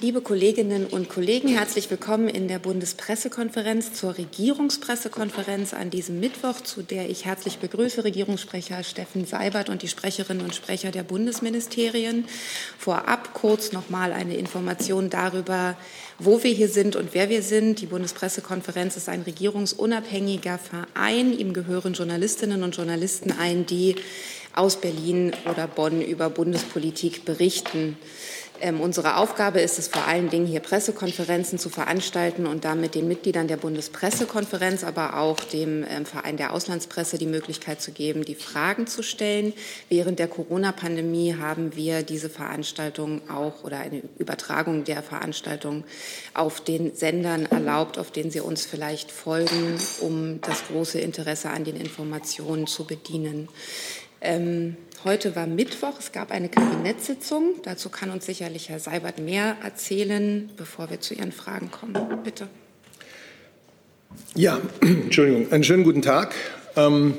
Liebe Kolleginnen und Kollegen, herzlich willkommen in der Bundespressekonferenz zur Regierungspressekonferenz an diesem Mittwoch, zu der ich herzlich begrüße Regierungssprecher Steffen Seibert und die Sprecherinnen und Sprecher der Bundesministerien. Vorab kurz noch mal eine Information darüber, wo wir hier sind und wer wir sind. Die Bundespressekonferenz ist ein regierungsunabhängiger Verein. Ihm gehören Journalistinnen und Journalisten ein, die aus Berlin oder Bonn über Bundespolitik berichten. Ähm, unsere Aufgabe ist es vor allen Dingen, hier Pressekonferenzen zu veranstalten und damit den Mitgliedern der Bundespressekonferenz, aber auch dem ähm, Verein der Auslandspresse die Möglichkeit zu geben, die Fragen zu stellen. Während der Corona-Pandemie haben wir diese Veranstaltung auch oder eine Übertragung der Veranstaltung auf den Sendern erlaubt, auf denen Sie uns vielleicht folgen, um das große Interesse an den Informationen zu bedienen. Ähm, Heute war Mittwoch, es gab eine Kabinettssitzung. Dazu kann uns sicherlich Herr Seibert mehr erzählen, bevor wir zu Ihren Fragen kommen. Bitte. Ja, Entschuldigung, einen schönen guten Tag. Ähm,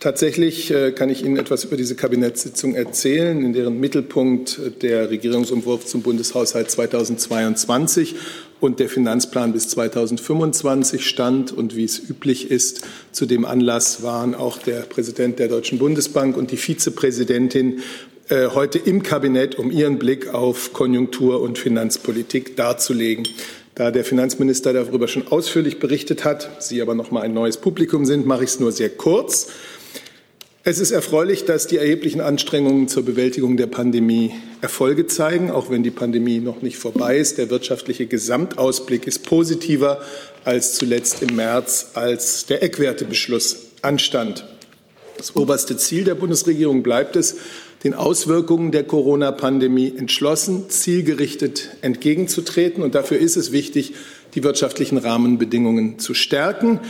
tatsächlich äh, kann ich Ihnen etwas über diese Kabinettssitzung erzählen, in deren Mittelpunkt der Regierungsentwurf zum Bundeshaushalt 2022 und der Finanzplan bis 2025 stand. Und wie es üblich ist, zu dem Anlass waren auch der Präsident der Deutschen Bundesbank und die Vizepräsidentin äh, heute im Kabinett, um ihren Blick auf Konjunktur- und Finanzpolitik darzulegen. Da der Finanzminister darüber schon ausführlich berichtet hat, Sie aber noch mal ein neues Publikum sind, mache ich es nur sehr kurz. Es ist erfreulich, dass die erheblichen Anstrengungen zur Bewältigung der Pandemie Erfolge zeigen, auch wenn die Pandemie noch nicht vorbei ist. Der wirtschaftliche Gesamtausblick ist positiver als zuletzt im März, als der Eckwertebeschluss anstand. Das oberste Ziel der Bundesregierung bleibt es, den Auswirkungen der Corona-Pandemie entschlossen, zielgerichtet entgegenzutreten. Und dafür ist es wichtig, die wirtschaftlichen Rahmenbedingungen zu stärken.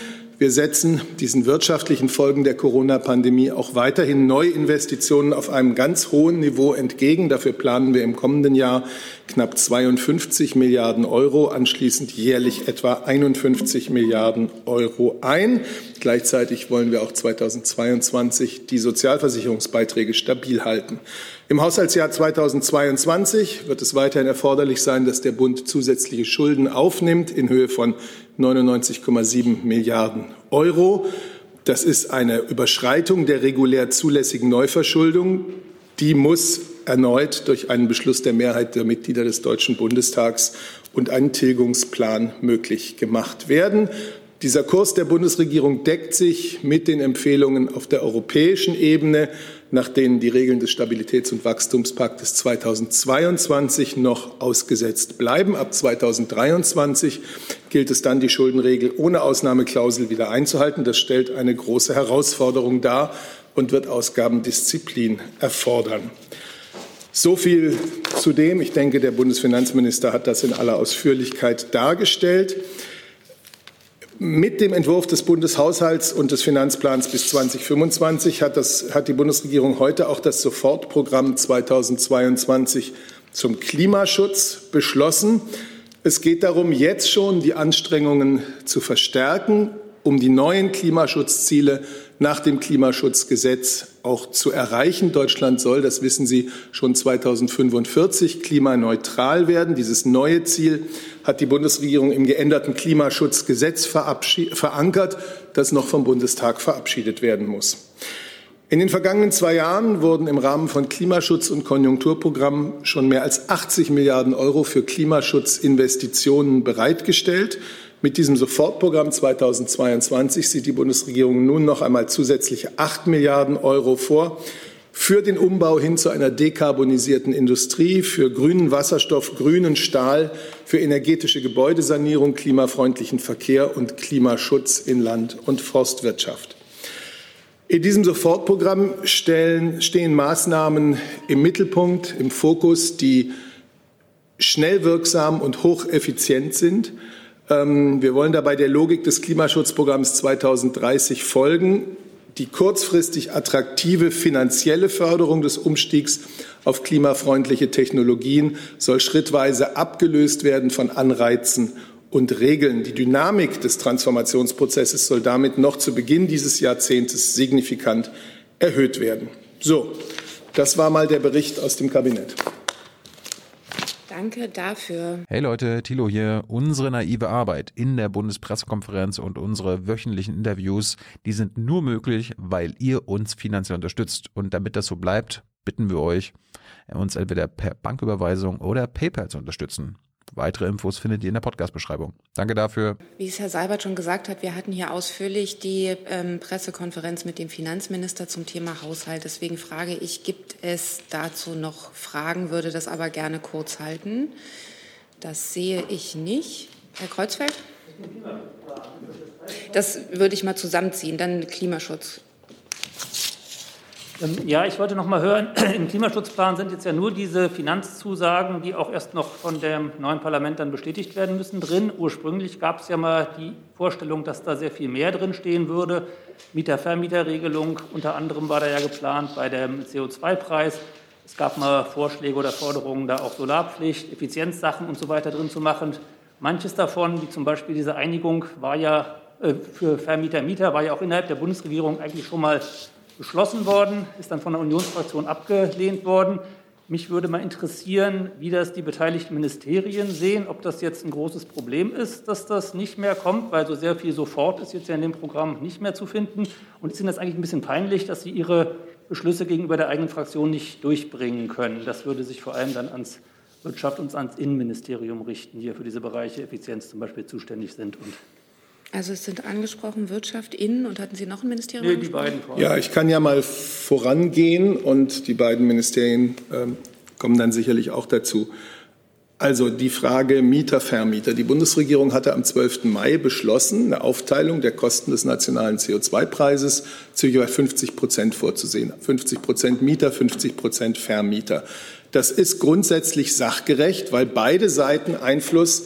Wir setzen diesen wirtschaftlichen Folgen der Corona-Pandemie auch weiterhin Neuinvestitionen auf einem ganz hohen Niveau entgegen. Dafür planen wir im kommenden Jahr knapp 52 Milliarden Euro, anschließend jährlich etwa 51 Milliarden Euro ein. Gleichzeitig wollen wir auch 2022 die Sozialversicherungsbeiträge stabil halten. Im Haushaltsjahr 2022 wird es weiterhin erforderlich sein, dass der Bund zusätzliche Schulden aufnimmt in Höhe von 99,7 Milliarden Euro. Das ist eine Überschreitung der regulär zulässigen Neuverschuldung. Die muss erneut durch einen Beschluss der Mehrheit der Mitglieder des Deutschen Bundestags und einen Tilgungsplan möglich gemacht werden. Dieser Kurs der Bundesregierung deckt sich mit den Empfehlungen auf der europäischen Ebene nach denen die Regeln des Stabilitäts- und Wachstumspaktes 2022 noch ausgesetzt bleiben. Ab 2023 gilt es dann, die Schuldenregel ohne Ausnahmeklausel wieder einzuhalten. Das stellt eine große Herausforderung dar und wird Ausgabendisziplin erfordern. So viel zu dem. Ich denke, der Bundesfinanzminister hat das in aller Ausführlichkeit dargestellt. Mit dem Entwurf des Bundeshaushalts und des Finanzplans bis 2025 hat, das, hat die Bundesregierung heute auch das Sofortprogramm 2022 zum Klimaschutz beschlossen. Es geht darum, jetzt schon die Anstrengungen zu verstärken, um die neuen Klimaschutzziele nach dem Klimaschutzgesetz auch zu erreichen. Deutschland soll, das wissen Sie, schon 2045 klimaneutral werden. Dieses neue Ziel hat die Bundesregierung im geänderten Klimaschutzgesetz verankert, das noch vom Bundestag verabschiedet werden muss. In den vergangenen zwei Jahren wurden im Rahmen von Klimaschutz- und Konjunkturprogrammen schon mehr als 80 Milliarden Euro für Klimaschutzinvestitionen bereitgestellt. Mit diesem Sofortprogramm 2022 sieht die Bundesregierung nun noch einmal zusätzliche 8 Milliarden Euro vor für den Umbau hin zu einer dekarbonisierten Industrie, für grünen Wasserstoff, grünen Stahl, für energetische Gebäudesanierung, klimafreundlichen Verkehr und Klimaschutz in Land- und Forstwirtschaft. In diesem Sofortprogramm stellen, stehen Maßnahmen im Mittelpunkt, im Fokus, die schnell wirksam und hocheffizient sind wir wollen dabei der Logik des Klimaschutzprogramms 2030 folgen. Die kurzfristig attraktive finanzielle Förderung des Umstiegs auf klimafreundliche Technologien soll schrittweise abgelöst werden von Anreizen und Regeln. Die Dynamik des Transformationsprozesses soll damit noch zu Beginn dieses Jahrzehntes signifikant erhöht werden. So, das war mal der Bericht aus dem Kabinett. Danke dafür. Hey Leute, Thilo hier. Unsere naive Arbeit in der Bundespressekonferenz und unsere wöchentlichen Interviews, die sind nur möglich, weil ihr uns finanziell unterstützt. Und damit das so bleibt, bitten wir euch, uns entweder per Banküberweisung oder PayPal zu unterstützen. Weitere Infos findet ihr in der Podcast-Beschreibung. Danke dafür. Wie es Herr Seibert schon gesagt hat, wir hatten hier ausführlich die ähm, Pressekonferenz mit dem Finanzminister zum Thema Haushalt. Deswegen frage ich, gibt es dazu noch Fragen, würde das aber gerne kurz halten. Das sehe ich nicht. Herr Kreuzfeld? Das würde ich mal zusammenziehen. Dann Klimaschutz. Ähm, ja, ich wollte noch mal hören, im Klimaschutzplan sind jetzt ja nur diese Finanzzusagen, die auch erst noch von dem neuen Parlament dann bestätigt werden müssen, drin. Ursprünglich gab es ja mal die Vorstellung, dass da sehr viel mehr drin stehen würde. Mieter-Vermieter-Regelung unter anderem war da ja geplant bei dem CO2-Preis. Es gab mal Vorschläge oder Forderungen, da auch Solarpflicht, Effizienzsachen und so weiter drin zu machen. Manches davon, wie zum Beispiel diese Einigung, war ja äh, für Vermieter-Mieter, war ja auch innerhalb der Bundesregierung eigentlich schon mal beschlossen worden, ist dann von der Unionsfraktion abgelehnt worden. Mich würde mal interessieren, wie das die beteiligten Ministerien sehen, ob das jetzt ein großes Problem ist, dass das nicht mehr kommt, weil so sehr viel sofort ist jetzt ja in dem Programm nicht mehr zu finden. Und ist Ihnen das eigentlich ein bisschen peinlich, dass Sie Ihre Beschlüsse gegenüber der eigenen Fraktion nicht durchbringen können? Das würde sich vor allem dann ans Wirtschaft und ans Innenministerium richten, die hier für diese Bereiche Effizienz zum Beispiel zuständig sind und also es sind angesprochen Wirtschaft, Innen und hatten Sie noch ein Ministerium? Nee, die beiden. Ja, ich kann ja mal vorangehen und die beiden Ministerien äh, kommen dann sicherlich auch dazu. Also die Frage Mieter, Vermieter. Die Bundesregierung hatte am 12. Mai beschlossen, eine Aufteilung der Kosten des nationalen CO2-Preises zu jeweils 50 Prozent vorzusehen. 50 Prozent Mieter, 50 Prozent Vermieter. Das ist grundsätzlich sachgerecht, weil beide Seiten Einfluss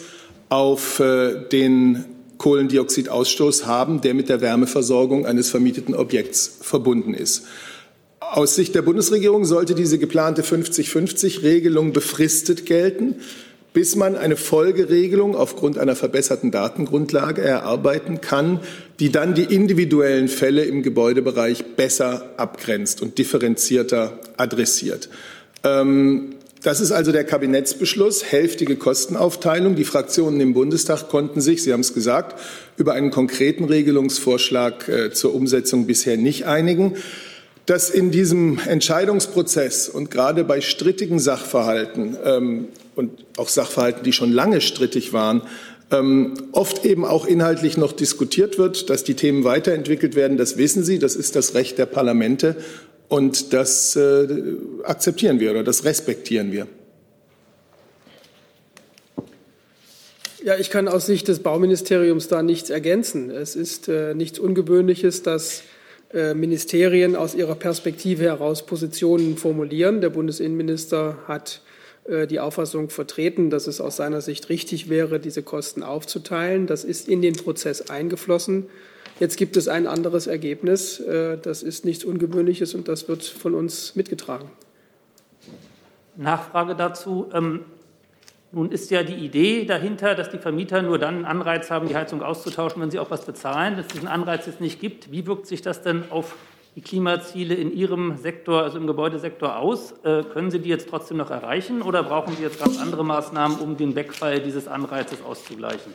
auf äh, den Kohlendioxidausstoß haben, der mit der Wärmeversorgung eines vermieteten Objekts verbunden ist. Aus Sicht der Bundesregierung sollte diese geplante 50-50-Regelung befristet gelten, bis man eine Folgeregelung aufgrund einer verbesserten Datengrundlage erarbeiten kann, die dann die individuellen Fälle im Gebäudebereich besser abgrenzt und differenzierter adressiert. Ähm, das ist also der Kabinettsbeschluss, hälftige Kostenaufteilung. Die Fraktionen im Bundestag konnten sich, Sie haben es gesagt, über einen konkreten Regelungsvorschlag äh, zur Umsetzung bisher nicht einigen. Dass in diesem Entscheidungsprozess und gerade bei strittigen Sachverhalten ähm, und auch Sachverhalten, die schon lange strittig waren, ähm, oft eben auch inhaltlich noch diskutiert wird, dass die Themen weiterentwickelt werden, das wissen Sie, das ist das Recht der Parlamente und das äh, akzeptieren wir oder das respektieren wir. Ja, ich kann aus Sicht des Bauministeriums da nichts ergänzen. Es ist äh, nichts Ungewöhnliches, dass äh, Ministerien aus ihrer Perspektive heraus Positionen formulieren. Der Bundesinnenminister hat äh, die Auffassung vertreten, dass es aus seiner Sicht richtig wäre, diese Kosten aufzuteilen. Das ist in den Prozess eingeflossen. Jetzt gibt es ein anderes Ergebnis. Äh, das ist nichts Ungewöhnliches und das wird von uns mitgetragen. Nachfrage dazu. Ähm, nun ist ja die Idee dahinter, dass die Vermieter nur dann einen Anreiz haben, die Heizung auszutauschen, wenn sie auch was bezahlen. Dass es diesen Anreiz jetzt nicht gibt, wie wirkt sich das denn auf die Klimaziele in Ihrem Sektor, also im Gebäudesektor aus? Äh, können Sie die jetzt trotzdem noch erreichen oder brauchen Sie jetzt ganz andere Maßnahmen, um den Wegfall dieses Anreizes auszugleichen?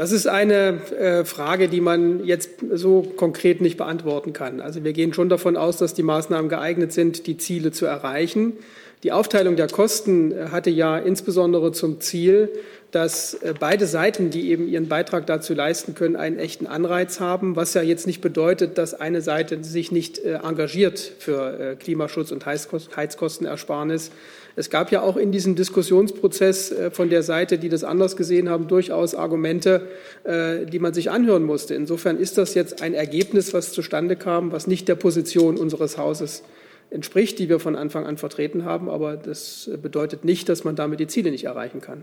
Das ist eine äh, Frage, die man jetzt so konkret nicht beantworten kann. Also wir gehen schon davon aus, dass die Maßnahmen geeignet sind, die Ziele zu erreichen. Die Aufteilung der Kosten äh, hatte ja insbesondere zum Ziel, dass äh, beide Seiten, die eben ihren Beitrag dazu leisten können, einen echten Anreiz haben, was ja jetzt nicht bedeutet, dass eine Seite sich nicht engagiert für Klimaschutz und Heizkostenersparnis, es gab ja auch in diesem Diskussionsprozess äh, von der Seite, die das anders gesehen haben, durchaus Argumente, äh, die man sich anhören musste. Insofern ist das jetzt ein Ergebnis, was zustande kam, was nicht der Position unseres Hauses entspricht, die wir von Anfang an vertreten haben. Aber das bedeutet nicht, dass man damit die Ziele nicht erreichen kann.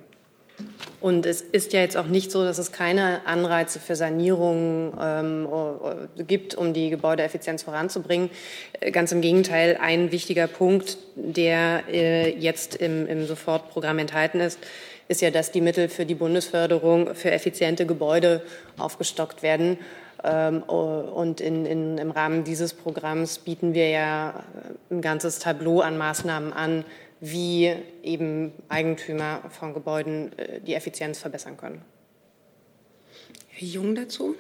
Und es ist ja jetzt auch nicht so, dass es keine Anreize für Sanierungen ähm, gibt, um die Gebäudeeffizienz voranzubringen. Äh, ganz im Gegenteil, ein wichtiger Punkt, der äh, jetzt im, im Sofortprogramm enthalten ist, ist ja, dass die Mittel für die Bundesförderung für effiziente Gebäude aufgestockt werden. Ähm, und in, in, im Rahmen dieses Programms bieten wir ja ein ganzes Tableau an Maßnahmen an, wie eben Eigentümer von Gebäuden äh, die Effizienz verbessern können. Herr Jung dazu?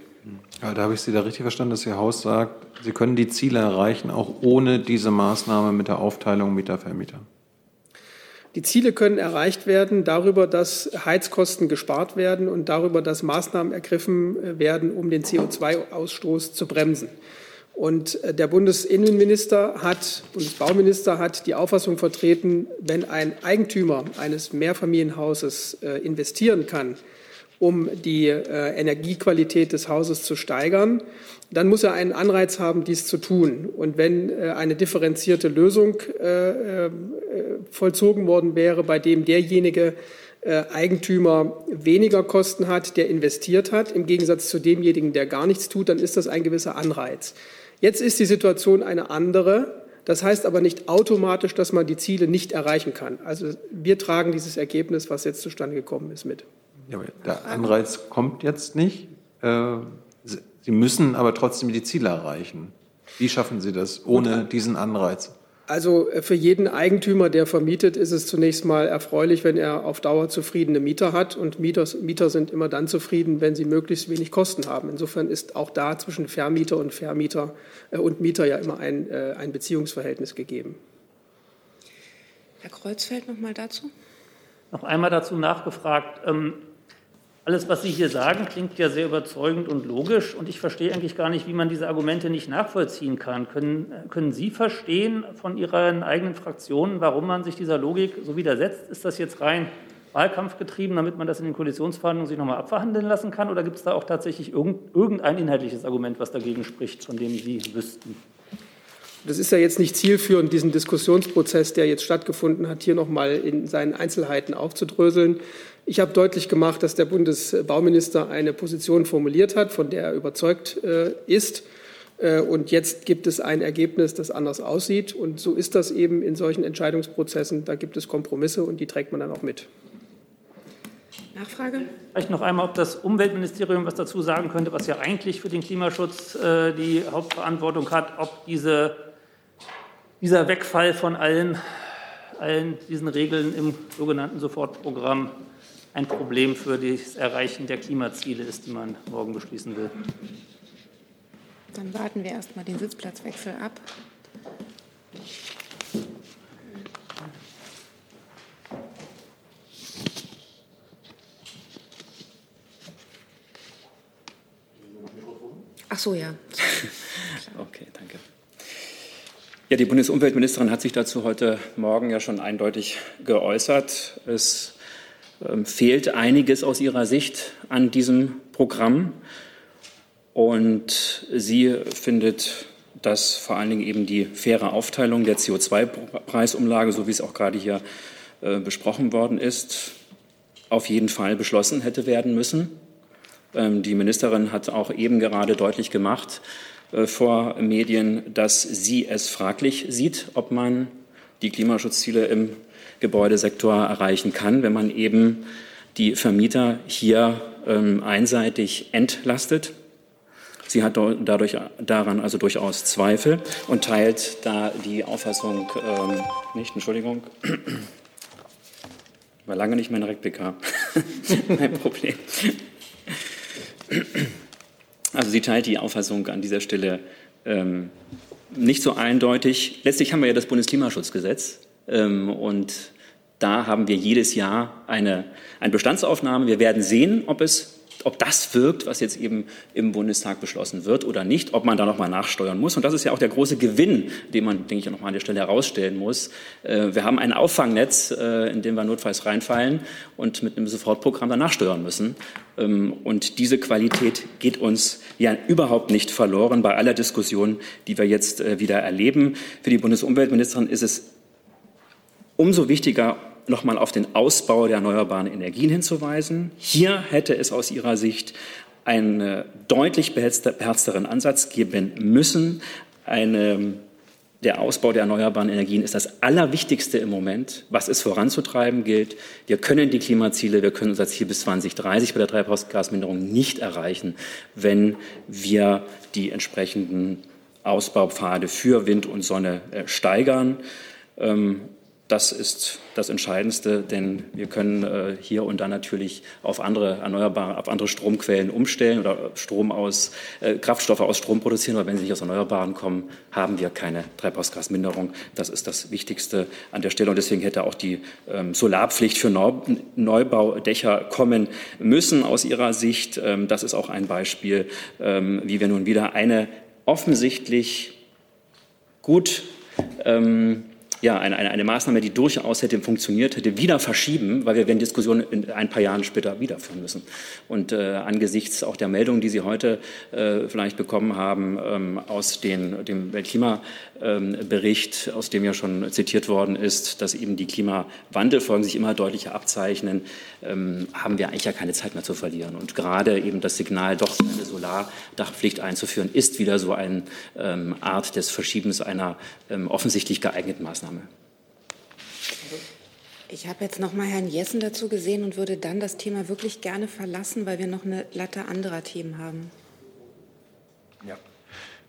Ja, da habe ich Sie da richtig verstanden, dass Ihr Haus sagt, Sie können die Ziele erreichen, auch ohne diese Maßnahme mit der Aufteilung Mieter-Vermieter. Die Ziele können erreicht werden darüber, dass Heizkosten gespart werden und darüber, dass Maßnahmen ergriffen äh, werden, um den CO2-Ausstoß zu bremsen. Und äh, der Bundesinnenminister hat, Bundesbauminister hat die Auffassung vertreten, wenn ein Eigentümer eines Mehrfamilienhauses äh, investieren kann, um die Energiequalität des Hauses zu steigern, dann muss er einen Anreiz haben, dies zu tun. Und wenn eine differenzierte Lösung vollzogen worden wäre, bei dem derjenige äh, Eigentümer weniger Kosten hat, der investiert hat, im Gegensatz zu demjenigen, der gar nichts tut, dann ist das ein gewisser Anreiz. Jetzt ist die Situation eine andere. Das heißt aber nicht automatisch, dass man die Ziele nicht erreichen kann. Also wir tragen dieses Ergebnis, was jetzt zustande gekommen ist, mit. Ja, der Anreiz kommt jetzt nicht. Sie müssen aber trotzdem die Ziele erreichen. Wie schaffen Sie das ohne diesen Anreiz? Also äh, für jeden Eigentümer, der vermietet, ist es zunächst mal erfreulich, wenn er auf Dauer zufriedene Mieter hat. Und Mieter, Mieter sind immer dann zufrieden, wenn sie möglichst wenig Kosten haben. Insofern ist auch da zwischen Vermieter und Vermieter äh, und Mieter ja immer ein, äh, ein Beziehungsverhältnis gegeben. Herr Kreuzfeld noch mal dazu. Noch einmal dazu nachgefragt. Ähm, alles, was Sie hier sagen, klingt ja sehr überzeugend und logisch. Und ich verstehe eigentlich gar nicht, wie man diese Argumente nicht nachvollziehen kann. Können, können Sie verstehen von Ihren eigenen Fraktionen, warum man sich dieser Logik so widersetzt? Ist das jetzt rein wahlkampfgetrieben, damit man das in den Koalitionsverhandlungen sich nochmal abverhandeln lassen kann? Oder gibt es da auch tatsächlich irgendein inhaltliches Argument, was dagegen spricht, von dem Sie wüssten? Das ist ja jetzt nicht zielführend, diesen Diskussionsprozess, der jetzt stattgefunden hat, hier nochmal in seinen Einzelheiten aufzudröseln. Ich habe deutlich gemacht, dass der Bundesbauminister eine Position formuliert hat, von der er überzeugt äh, ist. Äh, und jetzt gibt es ein Ergebnis, das anders aussieht. Und so ist das eben in solchen Entscheidungsprozessen. Da gibt es Kompromisse und die trägt man dann auch mit. Nachfrage? Vielleicht noch einmal, ob das Umweltministerium was dazu sagen könnte, was ja eigentlich für den Klimaschutz äh, die Hauptverantwortung hat, ob diese, dieser Wegfall von allen, allen diesen Regeln im sogenannten Sofortprogramm ein Problem für das Erreichen der Klimaziele ist, die man morgen beschließen will. Dann warten wir erst mal den Sitzplatzwechsel ab. Ach so, ja. okay, danke. Ja, die Bundesumweltministerin hat sich dazu heute Morgen ja schon eindeutig geäußert. Es fehlt einiges aus ihrer Sicht an diesem Programm. Und sie findet, dass vor allen Dingen eben die faire Aufteilung der CO2-Preisumlage, so wie es auch gerade hier äh, besprochen worden ist, auf jeden Fall beschlossen hätte werden müssen. Ähm, die Ministerin hat auch eben gerade deutlich gemacht äh, vor Medien, dass sie es fraglich sieht, ob man die Klimaschutzziele im Gebäudesektor erreichen kann, wenn man eben die Vermieter hier ähm, einseitig entlastet. Sie hat dadurch, daran also durchaus Zweifel und teilt da die Auffassung ähm, nicht, Entschuldigung, war lange nicht mein Replika, mein Problem. Also sie teilt die Auffassung an dieser Stelle ähm, nicht so eindeutig. Letztlich haben wir ja das Bundesklimaschutzgesetz, und da haben wir jedes Jahr eine, eine Bestandsaufnahme. Wir werden sehen, ob es ob das wirkt, was jetzt eben im Bundestag beschlossen wird oder nicht, ob man da nochmal nachsteuern muss. Und das ist ja auch der große Gewinn, den man, denke ich, nochmal an der Stelle herausstellen muss. Äh, wir haben ein Auffangnetz, äh, in dem wir notfalls reinfallen und mit einem Sofortprogramm danach steuern müssen. Ähm, und diese Qualität geht uns ja überhaupt nicht verloren bei aller Diskussion, die wir jetzt äh, wieder erleben. Für die Bundesumweltministerin ist es umso wichtiger, nochmal auf den Ausbau der erneuerbaren Energien hinzuweisen. Hier hätte es aus ihrer Sicht einen deutlich beherzteren Ansatz geben müssen. Eine, der Ausbau der erneuerbaren Energien ist das Allerwichtigste im Moment, was es voranzutreiben gilt. Wir können die Klimaziele, wir können unser Ziel bis 2030 bei der Treibhausgasminderung nicht erreichen, wenn wir die entsprechenden Ausbaupfade für Wind und Sonne äh, steigern. Das ist das Entscheidendste, denn wir können äh, hier und da natürlich auf andere erneuerbare, auf andere Stromquellen umstellen oder Strom aus äh, Kraftstoffe aus Strom produzieren. Aber wenn sie nicht aus Erneuerbaren kommen, haben wir keine Treibhausgasminderung. Das ist das Wichtigste an der Stelle. Und deswegen hätte auch die ähm, Solarpflicht für Neu Neubaudächer kommen müssen aus Ihrer Sicht. Ähm, das ist auch ein Beispiel, ähm, wie wir nun wieder eine offensichtlich gut ja, eine, eine, eine, Maßnahme, die durchaus hätte funktioniert, hätte wieder verschieben, weil wir werden Diskussionen in ein paar Jahren später wiederführen müssen. Und äh, angesichts auch der Meldungen, die Sie heute äh, vielleicht bekommen haben ähm, aus den, dem Weltklimabericht, ähm, aus dem ja schon zitiert worden ist, dass eben die Klimawandelfolgen sich immer deutlicher abzeichnen, ähm, haben wir eigentlich ja keine Zeit mehr zu verlieren. Und gerade eben das Signal, doch eine Solardachpflicht einzuführen, ist wieder so eine ähm, Art des Verschiebens einer ähm, offensichtlich geeigneten Maßnahme. Maßnahme. Ich habe jetzt noch mal Herrn Jessen dazu gesehen und würde dann das Thema wirklich gerne verlassen, weil wir noch eine Latte anderer Themen haben. Ja.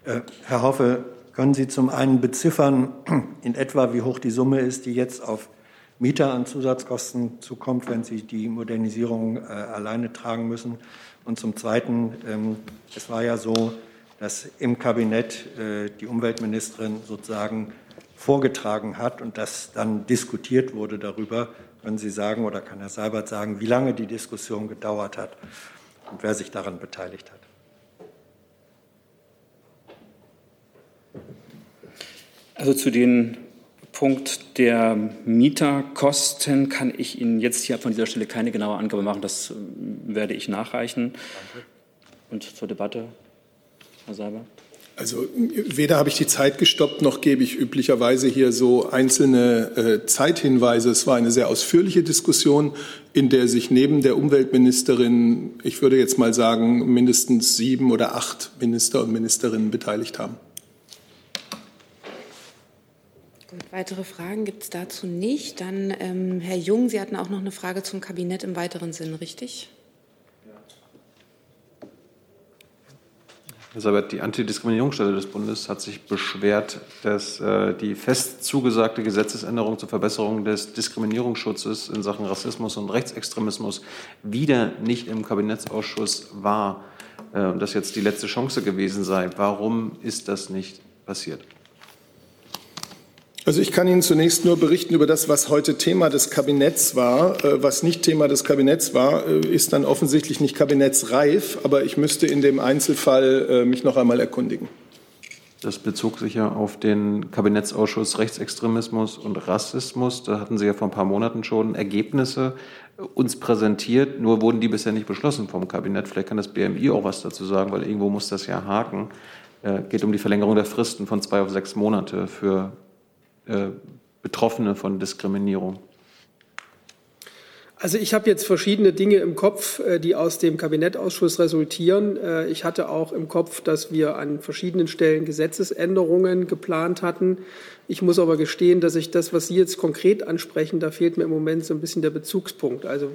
Äh, Herr Hoffe, können Sie zum einen beziffern, in etwa wie hoch die Summe ist, die jetzt auf Mieter an Zusatzkosten zukommt, wenn sie die Modernisierung äh, alleine tragen müssen? Und zum Zweiten, ähm, es war ja so, dass im Kabinett äh, die Umweltministerin sozusagen vorgetragen hat und das dann diskutiert wurde darüber. Können Sie sagen oder kann Herr Seibert sagen, wie lange die Diskussion gedauert hat und wer sich daran beteiligt hat? Also zu den Punkt der Mieterkosten kann ich Ihnen jetzt hier von dieser Stelle keine genaue Angabe machen. Das äh, werde ich nachreichen. Danke. Und zur Debatte, Herr Seibert. Also weder habe ich die Zeit gestoppt, noch gebe ich üblicherweise hier so einzelne äh, Zeithinweise. Es war eine sehr ausführliche Diskussion, in der sich neben der Umweltministerin, ich würde jetzt mal sagen, mindestens sieben oder acht Minister und Ministerinnen beteiligt haben. Gut, weitere Fragen gibt es dazu nicht. Dann ähm, Herr Jung, Sie hatten auch noch eine Frage zum Kabinett im weiteren Sinn, richtig? Elisabeth, die Antidiskriminierungsstelle des Bundes hat sich beschwert, dass äh, die fest zugesagte Gesetzesänderung zur Verbesserung des Diskriminierungsschutzes in Sachen Rassismus und Rechtsextremismus wieder nicht im Kabinettsausschuss war äh, und das jetzt die letzte Chance gewesen sei. Warum ist das nicht passiert? Also ich kann Ihnen zunächst nur berichten über das, was heute Thema des Kabinetts war. Äh, was nicht Thema des Kabinetts war, äh, ist dann offensichtlich nicht kabinettsreif, aber ich müsste in dem Einzelfall äh, mich noch einmal erkundigen. Das bezog sich ja auf den Kabinettsausschuss Rechtsextremismus und Rassismus. Da hatten Sie ja vor ein paar Monaten schon Ergebnisse uns präsentiert, nur wurden die bisher nicht beschlossen vom Kabinett. Vielleicht kann das BMI auch was dazu sagen, weil irgendwo muss das ja haken. Es geht um die Verlängerung der Fristen von zwei auf sechs Monate für äh, Betroffene von Diskriminierung? Also ich habe jetzt verschiedene Dinge im Kopf, äh, die aus dem Kabinettausschuss resultieren. Äh, ich hatte auch im Kopf, dass wir an verschiedenen Stellen Gesetzesänderungen geplant hatten. Ich muss aber gestehen, dass ich das, was Sie jetzt konkret ansprechen, da fehlt mir im Moment so ein bisschen der Bezugspunkt. Also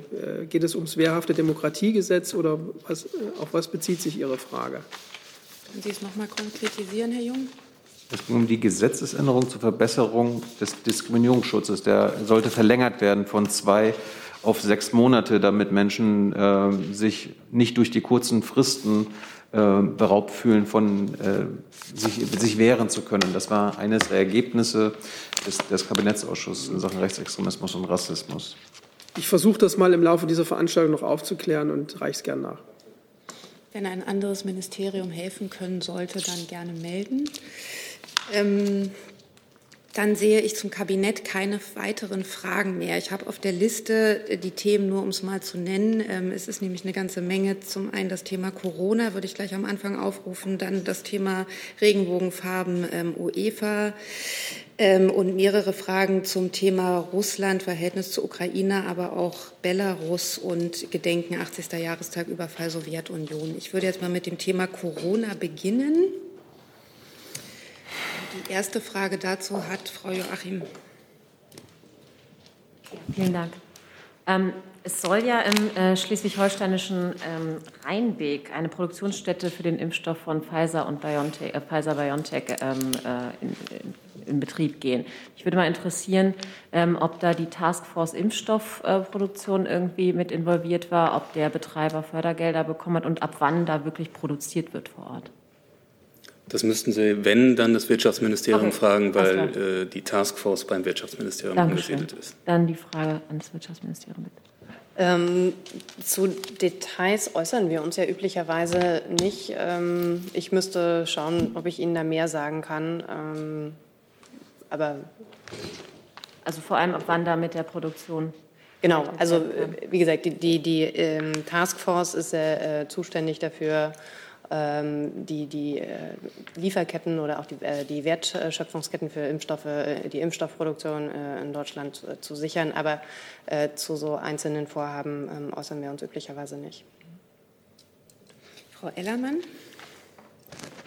geht es ums wehrhafte Demokratiegesetz oder was, auf was bezieht sich Ihre Frage? Können Sie es noch mal konkretisieren, Herr Jung? Es ging um die Gesetzesänderung zur Verbesserung des Diskriminierungsschutzes. Der sollte verlängert werden von zwei auf sechs Monate, damit Menschen äh, sich nicht durch die kurzen Fristen äh, beraubt fühlen, von äh, sich, sich wehren zu können. Das war eines der Ergebnisse des, des Kabinettsausschusses in Sachen Rechtsextremismus und Rassismus. Ich versuche das mal im Laufe dieser Veranstaltung noch aufzuklären und reiche es gern nach. Wenn ein anderes Ministerium helfen können sollte, dann gerne melden. Ähm, dann sehe ich zum Kabinett keine weiteren Fragen mehr. Ich habe auf der Liste äh, die Themen nur, um es mal zu nennen. Ähm, es ist nämlich eine ganze Menge. Zum einen das Thema Corona, würde ich gleich am Anfang aufrufen. Dann das Thema Regenbogenfarben ähm, UEFA ähm, und mehrere Fragen zum Thema Russland, Verhältnis zur Ukraine, aber auch Belarus und Gedenken 80. Jahrestag Überfall Sowjetunion. Ich würde jetzt mal mit dem Thema Corona beginnen. Die erste Frage dazu hat Frau Joachim. Vielen Dank. Ähm, es soll ja im äh, schleswig-holsteinischen ähm, Rheinweg eine Produktionsstätte für den Impfstoff von Pfizer und BioNTech, äh, Pfizer BioNTech ähm, äh, in, in Betrieb gehen. Ich würde mal interessieren, ähm, ob da die Taskforce Impfstoffproduktion irgendwie mit involviert war, ob der Betreiber Fördergelder bekommen hat und ab wann da wirklich produziert wird vor Ort. Das müssten Sie, wenn, dann das Wirtschaftsministerium okay. fragen, weil äh, die Taskforce beim Wirtschaftsministerium Dankeschön. angesiedelt ist. Dann die Frage an das Wirtschaftsministerium bitte. Ähm, zu Details äußern wir uns ja üblicherweise nicht. Ähm, ich müsste schauen, ob ich Ihnen da mehr sagen kann. Ähm, aber also vor allem, ab wann da mit der Produktion? Genau, also wie gesagt, die, die, die ähm, Taskforce ist äh, zuständig dafür, die, die äh, Lieferketten oder auch die, äh, die Wertschöpfungsketten für Impfstoffe, äh, die Impfstoffproduktion in Deutschland zu sichern. Aber zu so einzelnen Vorhaben ähm, äußern wir uns üblicherweise nicht. Frau Ellermann.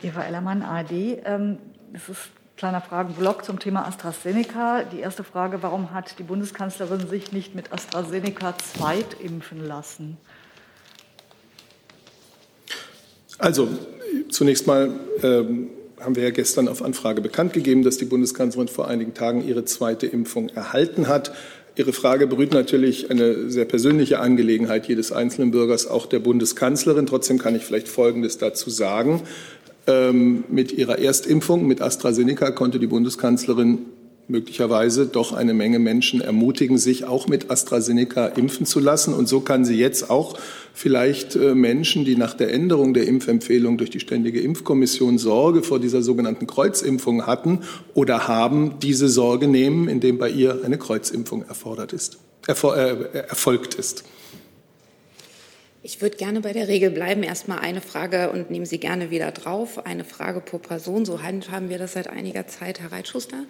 Eva Ellermann, ARD. Ähm, das ist ein kleiner Fragenblock zum Thema AstraZeneca. Die erste Frage, warum hat die Bundeskanzlerin sich nicht mit AstraZeneca zweitimpfen lassen? Also zunächst mal ähm, haben wir ja gestern auf Anfrage bekannt gegeben, dass die Bundeskanzlerin vor einigen Tagen ihre zweite Impfung erhalten hat. Ihre Frage berührt natürlich eine sehr persönliche Angelegenheit jedes einzelnen Bürgers, auch der Bundeskanzlerin. Trotzdem kann ich vielleicht Folgendes dazu sagen. Ähm, mit ihrer Erstimpfung mit AstraZeneca konnte die Bundeskanzlerin möglicherweise doch eine Menge Menschen ermutigen, sich auch mit AstraZeneca impfen zu lassen. Und so kann sie jetzt auch vielleicht äh, Menschen, die nach der Änderung der Impfempfehlung durch die Ständige Impfkommission Sorge vor dieser sogenannten Kreuzimpfung hatten oder haben, diese Sorge nehmen, indem bei ihr eine Kreuzimpfung erfordert ist, erfol äh, erfolgt ist. Ich würde gerne bei der Regel bleiben. Erstmal eine Frage und nehmen Sie gerne wieder drauf. Eine Frage pro Person. So haben wir das seit einiger Zeit. Herr Reitschuster.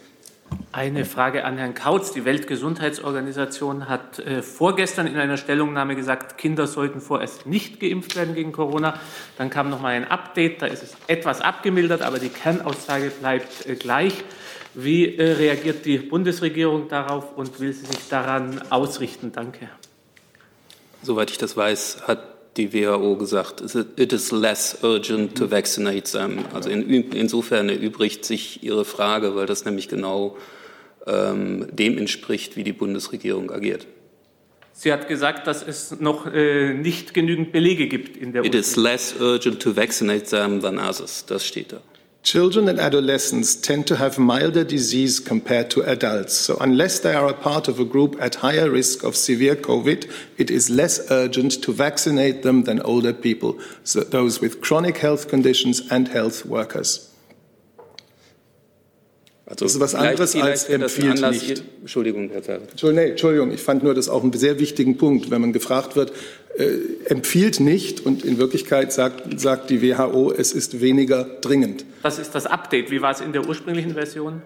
Eine Frage an Herrn Kautz. Die Weltgesundheitsorganisation hat äh, vorgestern in einer Stellungnahme gesagt, Kinder sollten vorerst nicht geimpft werden gegen Corona. Dann kam noch mal ein Update, da ist es etwas abgemildert, aber die Kernaussage bleibt äh, gleich. Wie äh, reagiert die Bundesregierung darauf und will sie sich daran ausrichten? Danke. Soweit ich das weiß, hat die WHO gesagt, it is less urgent to vaccinate them. Also in, insofern erübrigt sich Ihre Frage, weil das nämlich genau ähm, dem entspricht, wie die Bundesregierung agiert. Sie hat gesagt, dass es noch äh, nicht genügend Belege gibt in der It is less urgent to vaccinate them than others. Das steht da. Children and adolescents tend to have milder disease compared to adults. So, unless they are a part of a group at higher risk of severe COVID, it is less urgent to vaccinate them than older people, so those with chronic health conditions and health workers. Also das ist was anderes als empfiehlt nicht. Entschuldigung, Herr Zerr. Entschuldigung, ich fand nur das auch einen sehr wichtigen Punkt, wenn man gefragt wird, äh, empfiehlt nicht und in Wirklichkeit sagt, sagt die WHO, es ist weniger dringend. Was ist das Update? Wie war es in der ursprünglichen Version?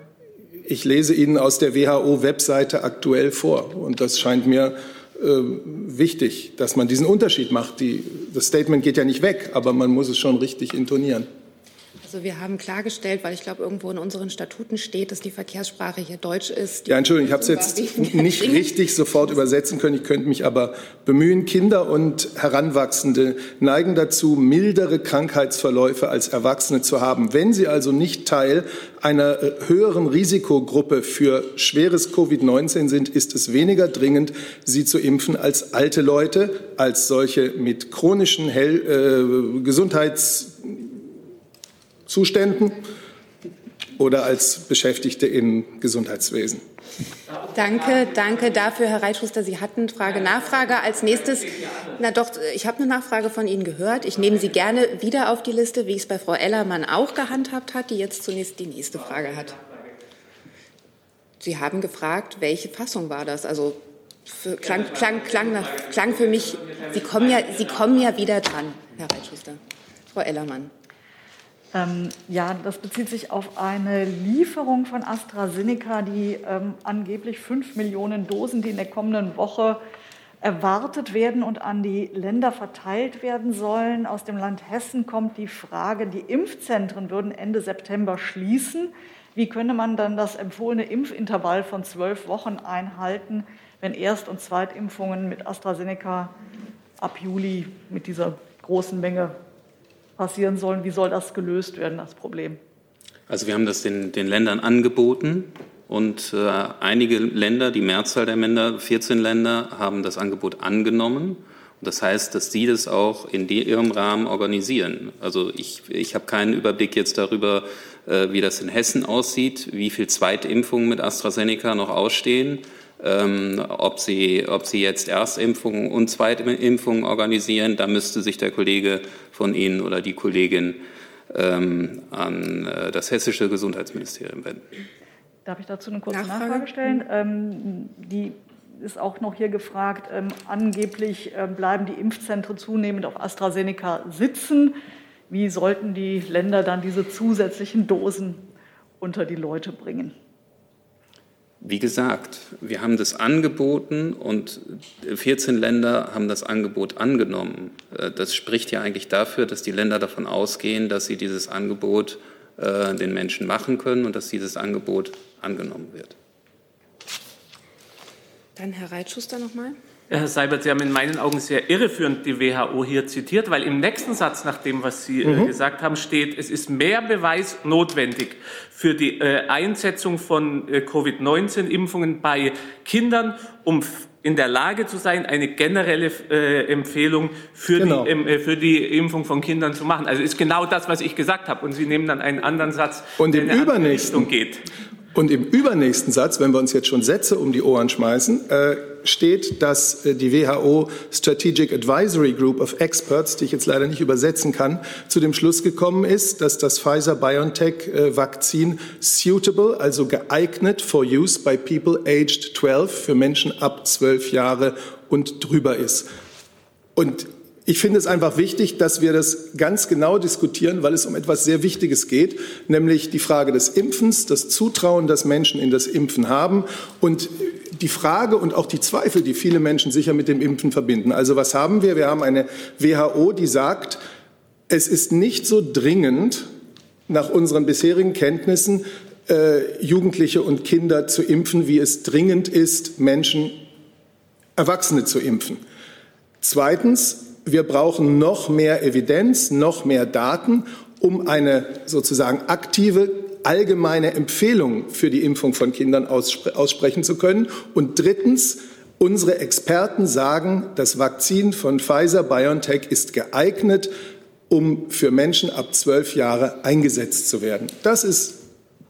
Ich lese Ihnen aus der WHO-Webseite aktuell vor und das scheint mir äh, wichtig, dass man diesen Unterschied macht. Die, das Statement geht ja nicht weg, aber man muss es schon richtig intonieren. Also wir haben klargestellt, weil ich glaube, irgendwo in unseren Statuten steht, dass die Verkehrssprache hier Deutsch ist. Ja, Entschuldigung, ich habe es jetzt nicht richtig sofort übersetzen können. Ich könnte mich aber bemühen. Kinder und Heranwachsende neigen dazu, mildere Krankheitsverläufe als Erwachsene zu haben. Wenn sie also nicht Teil einer äh, höheren Risikogruppe für schweres Covid-19 sind, ist es weniger dringend, sie zu impfen als alte Leute, als solche mit chronischen Hell äh, Gesundheits Zuständen oder als Beschäftigte im Gesundheitswesen. Danke, danke dafür, Herr Reitschuster. Sie hatten Frage, Nachfrage. Als nächstes, na doch, ich habe eine Nachfrage von Ihnen gehört. Ich nehme Sie gerne wieder auf die Liste, wie ich es bei Frau Ellermann auch gehandhabt hat, die jetzt zunächst die nächste Frage hat. Sie haben gefragt, welche Fassung war das? Also für, klang, klang, klang, nach, klang für mich, Sie kommen, ja, Sie kommen ja wieder dran, Herr Reitschuster. Frau Ellermann. Ähm, ja, das bezieht sich auf eine Lieferung von AstraZeneca, die ähm, angeblich fünf Millionen Dosen, die in der kommenden Woche erwartet werden und an die Länder verteilt werden sollen. Aus dem Land Hessen kommt die Frage, die Impfzentren würden Ende September schließen. Wie könne man dann das empfohlene Impfintervall von zwölf Wochen einhalten, wenn Erst- und Zweitimpfungen mit AstraZeneca ab Juli mit dieser großen Menge passieren sollen. Wie soll das gelöst werden, das Problem? Also wir haben das den, den Ländern angeboten und äh, einige Länder, die Mehrzahl der Länder, 14 Länder, haben das Angebot angenommen. Das heißt, dass Sie das auch in ihrem Rahmen organisieren. Also ich, ich habe keinen Überblick jetzt darüber, äh, wie das in Hessen aussieht, wie viel Zweitimpfungen mit AstraZeneca noch ausstehen, ähm, ob, Sie, ob Sie jetzt Erstimpfungen und Zweitimpfungen organisieren. Da müsste sich der Kollege von Ihnen oder die Kollegin ähm, an äh, das hessische Gesundheitsministerium wenden. Darf ich dazu eine kurze Nachfrage, Nachfrage stellen? Ähm, die ist auch noch hier gefragt. Ähm, angeblich äh, bleiben die Impfzentren zunehmend auf AstraZeneca sitzen. Wie sollten die Länder dann diese zusätzlichen Dosen unter die Leute bringen? Wie gesagt, wir haben das angeboten und 14 Länder haben das Angebot angenommen. Äh, das spricht ja eigentlich dafür, dass die Länder davon ausgehen, dass sie dieses Angebot äh, den Menschen machen können und dass dieses Angebot angenommen wird. Dann Herr Reitschuster nochmal. Herr Seibert, Sie haben in meinen Augen sehr irreführend die WHO hier zitiert, weil im nächsten Satz nach dem, was Sie äh, mhm. gesagt haben, steht, es ist mehr Beweis notwendig für die äh, Einsetzung von äh, Covid-19-Impfungen bei Kindern, um in der Lage zu sein, eine generelle äh, Empfehlung für, genau. die, äh, für die Impfung von Kindern zu machen. Also ist genau das, was ich gesagt habe. Und Sie nehmen dann einen anderen Satz, und der in die übernächsten, geht. Und im übernächsten Satz, wenn wir uns jetzt schon Sätze um die Ohren schmeißen, äh, steht, dass äh, die WHO Strategic Advisory Group of Experts, die ich jetzt leider nicht übersetzen kann, zu dem Schluss gekommen ist, dass das Pfizer-BioNTech-Vakzin äh, suitable, also geeignet for use by people aged 12 für Menschen ab 12 Jahre und drüber ist. Und ich finde es einfach wichtig, dass wir das ganz genau diskutieren, weil es um etwas sehr Wichtiges geht, nämlich die Frage des Impfens, das Zutrauen, das Menschen in das Impfen haben und die Frage und auch die Zweifel, die viele Menschen sicher mit dem Impfen verbinden. Also was haben wir? Wir haben eine WHO, die sagt, es ist nicht so dringend, nach unseren bisherigen Kenntnissen, äh, Jugendliche und Kinder zu impfen, wie es dringend ist, Menschen, Erwachsene zu impfen. Zweitens, wir brauchen noch mehr Evidenz, noch mehr Daten, um eine sozusagen aktive allgemeine Empfehlung für die Impfung von Kindern ausspre aussprechen zu können. Und drittens, unsere Experten sagen, das Vakzin von Pfizer BioNTech ist geeignet, um für Menschen ab zwölf Jahre eingesetzt zu werden. Das ist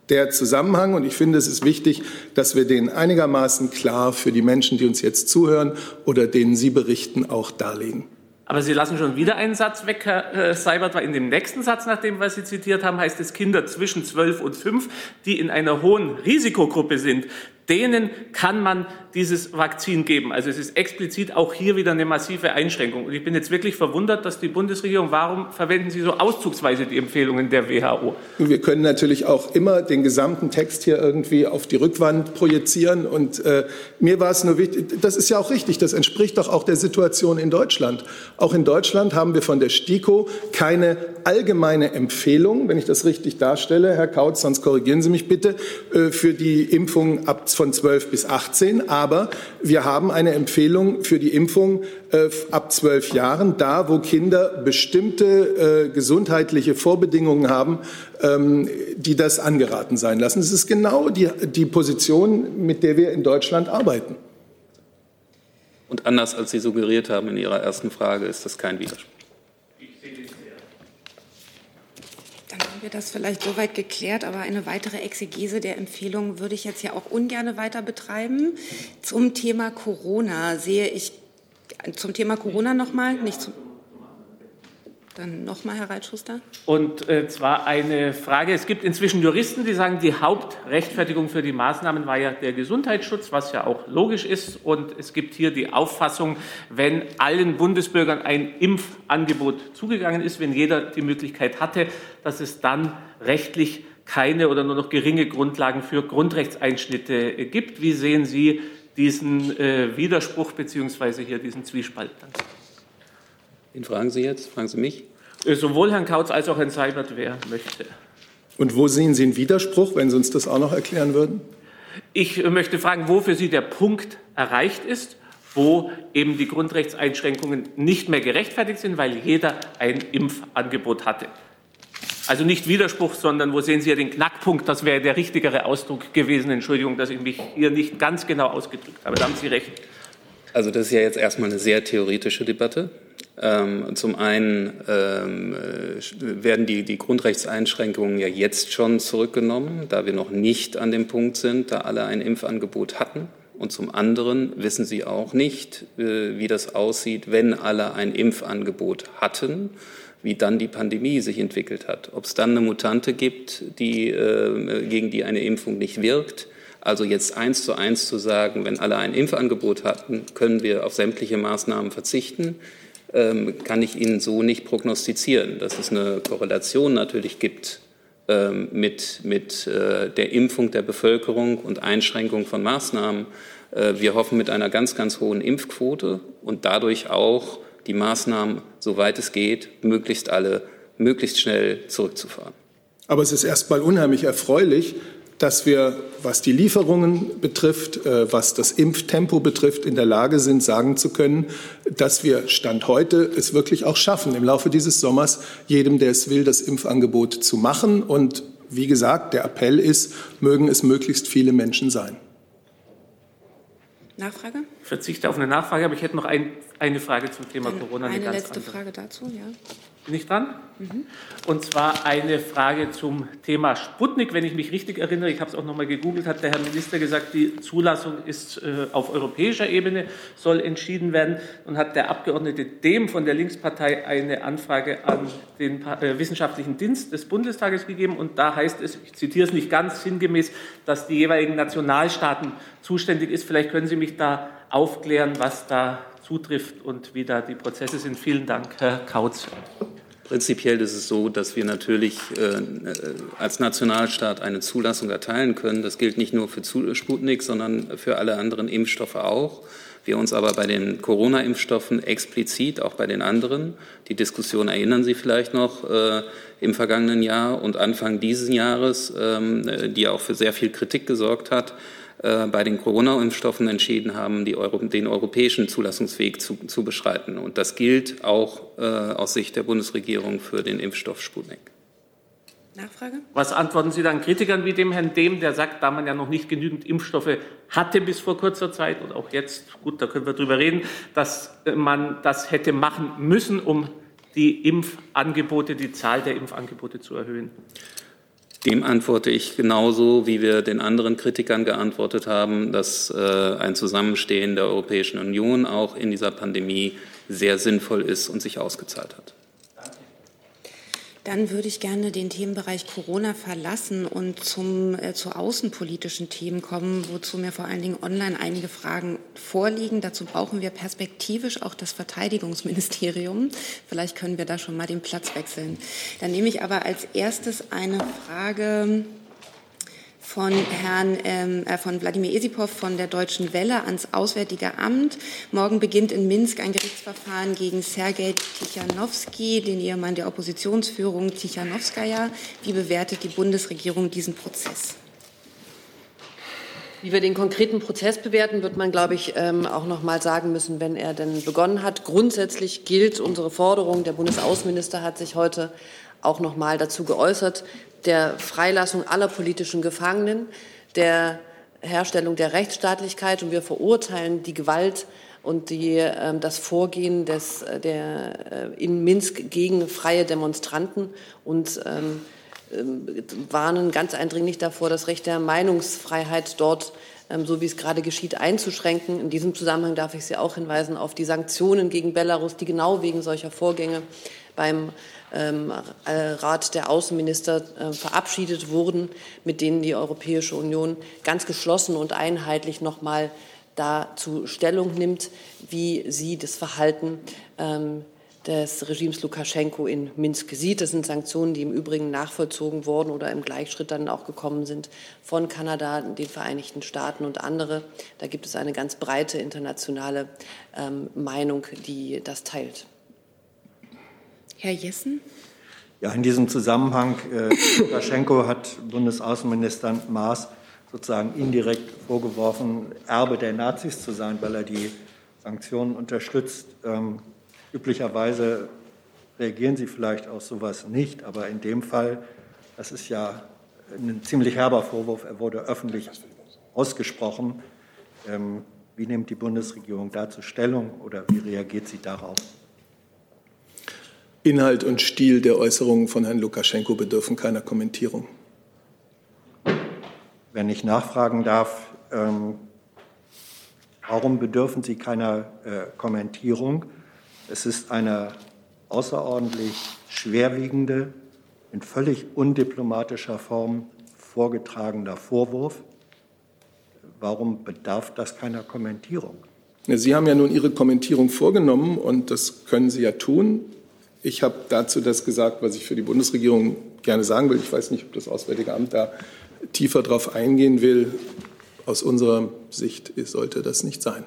der Zusammenhang und ich finde, es ist wichtig, dass wir den einigermaßen klar für die Menschen, die uns jetzt zuhören oder denen Sie berichten, auch darlegen. Aber Sie lassen schon wieder einen Satz weg, Herr äh, Seibert, weil in dem nächsten Satz, nach dem, was Sie zitiert haben, heißt es Kinder zwischen 12 und 5, die in einer hohen Risikogruppe sind denen kann man dieses Vakzin geben. Also es ist explizit auch hier wieder eine massive Einschränkung. Und ich bin jetzt wirklich verwundert, dass die Bundesregierung, warum verwenden Sie so auszugsweise die Empfehlungen der WHO? Wir können natürlich auch immer den gesamten Text hier irgendwie auf die Rückwand projizieren. Und äh, mir war es nur wichtig, das ist ja auch richtig, das entspricht doch auch der Situation in Deutschland. Auch in Deutschland haben wir von der STIKO keine allgemeine Empfehlung, wenn ich das richtig darstelle, Herr Kautz, sonst korrigieren Sie mich bitte, äh, für die Impfung ab von 12 bis 18. Aber wir haben eine Empfehlung für die Impfung äh, ab 12 Jahren, da wo Kinder bestimmte äh, gesundheitliche Vorbedingungen haben, ähm, die das angeraten sein lassen. Es ist genau die, die Position, mit der wir in Deutschland arbeiten. Und anders als Sie suggeriert haben in Ihrer ersten Frage, ist das kein Widerspruch. Haben wir das vielleicht soweit geklärt, aber eine weitere Exegese der Empfehlung würde ich jetzt ja auch ungern weiter betreiben. Zum Thema Corona sehe ich, zum Thema Corona nochmal, nicht zum dann nochmal, Herr Reitschuster. Und äh, zwar eine Frage. Es gibt inzwischen Juristen, die sagen, die Hauptrechtfertigung für die Maßnahmen war ja der Gesundheitsschutz, was ja auch logisch ist. Und es gibt hier die Auffassung, wenn allen Bundesbürgern ein Impfangebot zugegangen ist, wenn jeder die Möglichkeit hatte, dass es dann rechtlich keine oder nur noch geringe Grundlagen für Grundrechtseinschnitte äh, gibt. Wie sehen Sie diesen äh, Widerspruch beziehungsweise hier diesen Zwiespalt? Danke. Wen fragen Sie jetzt? Fragen Sie mich? Äh, sowohl Herrn Kautz als auch Herrn Seibert, wer möchte. Und wo sehen Sie einen Widerspruch, wenn Sie uns das auch noch erklären würden? Ich äh, möchte fragen, wo für Sie der Punkt erreicht ist, wo eben die Grundrechtseinschränkungen nicht mehr gerechtfertigt sind, weil jeder ein Impfangebot hatte. Also nicht Widerspruch, sondern wo sehen Sie ja den Knackpunkt? Das wäre der richtigere Ausdruck gewesen. Entschuldigung, dass ich mich hier nicht ganz genau ausgedrückt habe. Da haben Sie recht. Also das ist ja jetzt erstmal eine sehr theoretische Debatte. Ähm, zum einen ähm, äh, werden die, die Grundrechtseinschränkungen ja jetzt schon zurückgenommen, da wir noch nicht an dem Punkt sind, da alle ein Impfangebot hatten. Und zum anderen wissen Sie auch nicht, äh, wie das aussieht, wenn alle ein Impfangebot hatten, wie dann die Pandemie sich entwickelt hat. Ob es dann eine Mutante gibt, die, äh, gegen die eine Impfung nicht wirkt. Also jetzt eins zu eins zu sagen, wenn alle ein Impfangebot hatten, können wir auf sämtliche Maßnahmen verzichten ähm, kann ich Ihnen so nicht prognostizieren. Dass es eine Korrelation natürlich gibt ähm, mit, mit äh, der Impfung der Bevölkerung und Einschränkung von Maßnahmen. Äh, wir hoffen mit einer ganz, ganz hohen Impfquote und dadurch auch die Maßnahmen, soweit es geht, möglichst alle möglichst schnell zurückzufahren. Aber es ist erstmal unheimlich erfreulich, dass wir, was die Lieferungen betrifft, äh, was das Impftempo betrifft, in der Lage sind, sagen zu können, dass wir Stand heute es wirklich auch schaffen, im Laufe dieses Sommers jedem, der es will, das Impfangebot zu machen. Und wie gesagt, der Appell ist, mögen es möglichst viele Menschen sein. Nachfrage? Ich verzichte auf eine Nachfrage, aber ich hätte noch ein, eine Frage zum Thema Corona. Eine, eine letzte andere. Frage dazu, ja. Bin ich dran? Mhm. Und zwar eine Frage zum Thema Sputnik. Wenn ich mich richtig erinnere, ich habe es auch noch mal gegoogelt, hat der Herr Minister gesagt, die Zulassung ist äh, auf europäischer Ebene, soll entschieden werden. Und hat der Abgeordnete Dem von der Linkspartei eine Anfrage an den äh, Wissenschaftlichen Dienst des Bundestages gegeben. Und da heißt es, ich zitiere es nicht ganz sinngemäß, dass die jeweiligen Nationalstaaten zuständig ist. Vielleicht können Sie mich da aufklären, was da zutrifft und wie da die Prozesse sind. Vielen Dank, Herr Kautz. Prinzipiell ist es so, dass wir natürlich äh, als Nationalstaat eine Zulassung erteilen können. Das gilt nicht nur für Sputnik, sondern für alle anderen Impfstoffe auch. Wir uns aber bei den Corona-Impfstoffen explizit, auch bei den anderen, die Diskussion erinnern Sie vielleicht noch äh, im vergangenen Jahr und Anfang dieses Jahres, ähm, die auch für sehr viel Kritik gesorgt hat, äh, bei den Corona-Impfstoffen entschieden haben, Euro, den europäischen Zulassungsweg zu, zu, beschreiten. Und das gilt auch äh, aus Sicht der Bundesregierung für den Impfstoff Sputnik. Nachfrage? Was antworten Sie dann Kritikern wie dem Herrn Dehm, der sagt, da man ja noch nicht genügend Impfstoffe hatte bis vor kurzer Zeit und auch jetzt, gut, da können wir drüber reden, dass man das hätte machen müssen, um die Impfangebote, die Zahl der Impfangebote zu erhöhen? Dem antworte ich genauso, wie wir den anderen Kritikern geantwortet haben, dass äh, ein Zusammenstehen der Europäischen Union auch in dieser Pandemie sehr sinnvoll ist und sich ausgezahlt hat. Dann würde ich gerne den Themenbereich Corona verlassen und zum, äh, zu außenpolitischen Themen kommen, wozu mir vor allen Dingen online einige Fragen vorliegen. Dazu brauchen wir perspektivisch auch das Verteidigungsministerium. Vielleicht können wir da schon mal den Platz wechseln. Dann nehme ich aber als erstes eine Frage von Herrn ähm, äh, von Wladimir Esipov von der Deutschen Welle ans Auswärtige Amt. Morgen beginnt in Minsk ein Gerichtsverfahren gegen Sergei Tichanowski, den Ehemann der Oppositionsführung Tichanowskaja. Wie bewertet die Bundesregierung diesen Prozess? Wie wir den konkreten Prozess bewerten, wird man, glaube ich, ähm, auch noch mal sagen müssen, wenn er denn begonnen hat. Grundsätzlich gilt unsere Forderung. Der Bundesaußenminister hat sich heute auch noch mal dazu geäußert der Freilassung aller politischen Gefangenen, der Herstellung der Rechtsstaatlichkeit. Und wir verurteilen die Gewalt und die, äh, das Vorgehen des, äh, der, äh, in Minsk gegen freie Demonstranten und ähm, äh, warnen ganz eindringlich davor, das Recht der Meinungsfreiheit dort ähm, so wie es gerade geschieht, einzuschränken. In diesem Zusammenhang darf ich Sie auch hinweisen auf die Sanktionen gegen Belarus, die genau wegen solcher Vorgänge beim ähm, äh, Rat der Außenminister äh, verabschiedet wurden, mit denen die Europäische Union ganz geschlossen und einheitlich noch mal dazu Stellung nimmt, wie sie das Verhalten ähm, des Regimes Lukaschenko in Minsk sieht. Das sind Sanktionen, die im Übrigen nachvollzogen wurden oder im Gleichschritt dann auch gekommen sind von Kanada, den Vereinigten Staaten und andere. Da gibt es eine ganz breite internationale ähm, Meinung, die das teilt. Herr Jessen? Ja, in diesem Zusammenhang, äh, Lukaschenko hat Bundesaußenminister Maas sozusagen indirekt vorgeworfen, Erbe der Nazis zu sein, weil er die Sanktionen unterstützt. Ähm, üblicherweise reagieren Sie vielleicht auf sowas nicht. Aber in dem Fall, das ist ja ein ziemlich herber Vorwurf, er wurde öffentlich ausgesprochen. Ähm, wie nimmt die Bundesregierung dazu Stellung oder wie reagiert sie darauf? Inhalt und Stil der Äußerungen von Herrn Lukaschenko bedürfen keiner Kommentierung. Wenn ich nachfragen darf, ähm, warum bedürfen sie keiner äh, Kommentierung? Es ist eine außerordentlich schwerwiegende, in völlig undiplomatischer Form vorgetragener Vorwurf. Warum bedarf das keiner Kommentierung? Sie haben ja nun Ihre Kommentierung vorgenommen und das können Sie ja tun. Ich habe dazu das gesagt, was ich für die Bundesregierung gerne sagen will. Ich weiß nicht, ob das Auswärtige Amt da tiefer drauf eingehen will. Aus unserer Sicht sollte das nicht sein.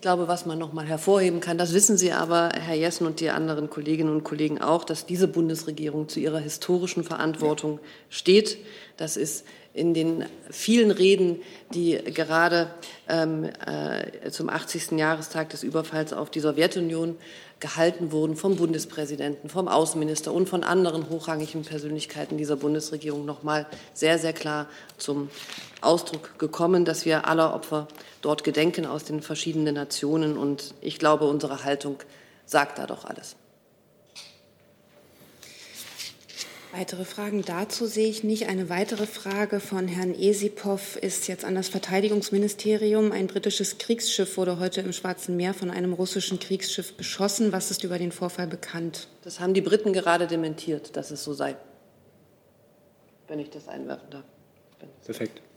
Ich glaube, was man noch mal hervorheben kann, das wissen Sie aber, Herr Jessen und die anderen Kolleginnen und Kollegen auch, dass diese Bundesregierung zu ihrer historischen Verantwortung steht. Das ist in den vielen Reden, die gerade ähm, äh, zum 80. Jahrestag des Überfalls auf die Sowjetunion gehalten wurden vom Bundespräsidenten, vom Außenminister und von anderen hochrangigen Persönlichkeiten dieser Bundesregierung noch mal sehr, sehr klar zum Ausdruck gekommen, dass wir aller Opfer dort gedenken aus den verschiedenen Nationen. Und ich glaube, unsere Haltung sagt da doch alles. Weitere Fragen dazu sehe ich nicht. Eine weitere Frage von Herrn Esipov ist jetzt an das Verteidigungsministerium. Ein britisches Kriegsschiff wurde heute im Schwarzen Meer von einem russischen Kriegsschiff beschossen. Was ist über den Vorfall bekannt? Das haben die Briten gerade dementiert, dass es so sei. Wenn ich das einwerfen darf. Perfekt.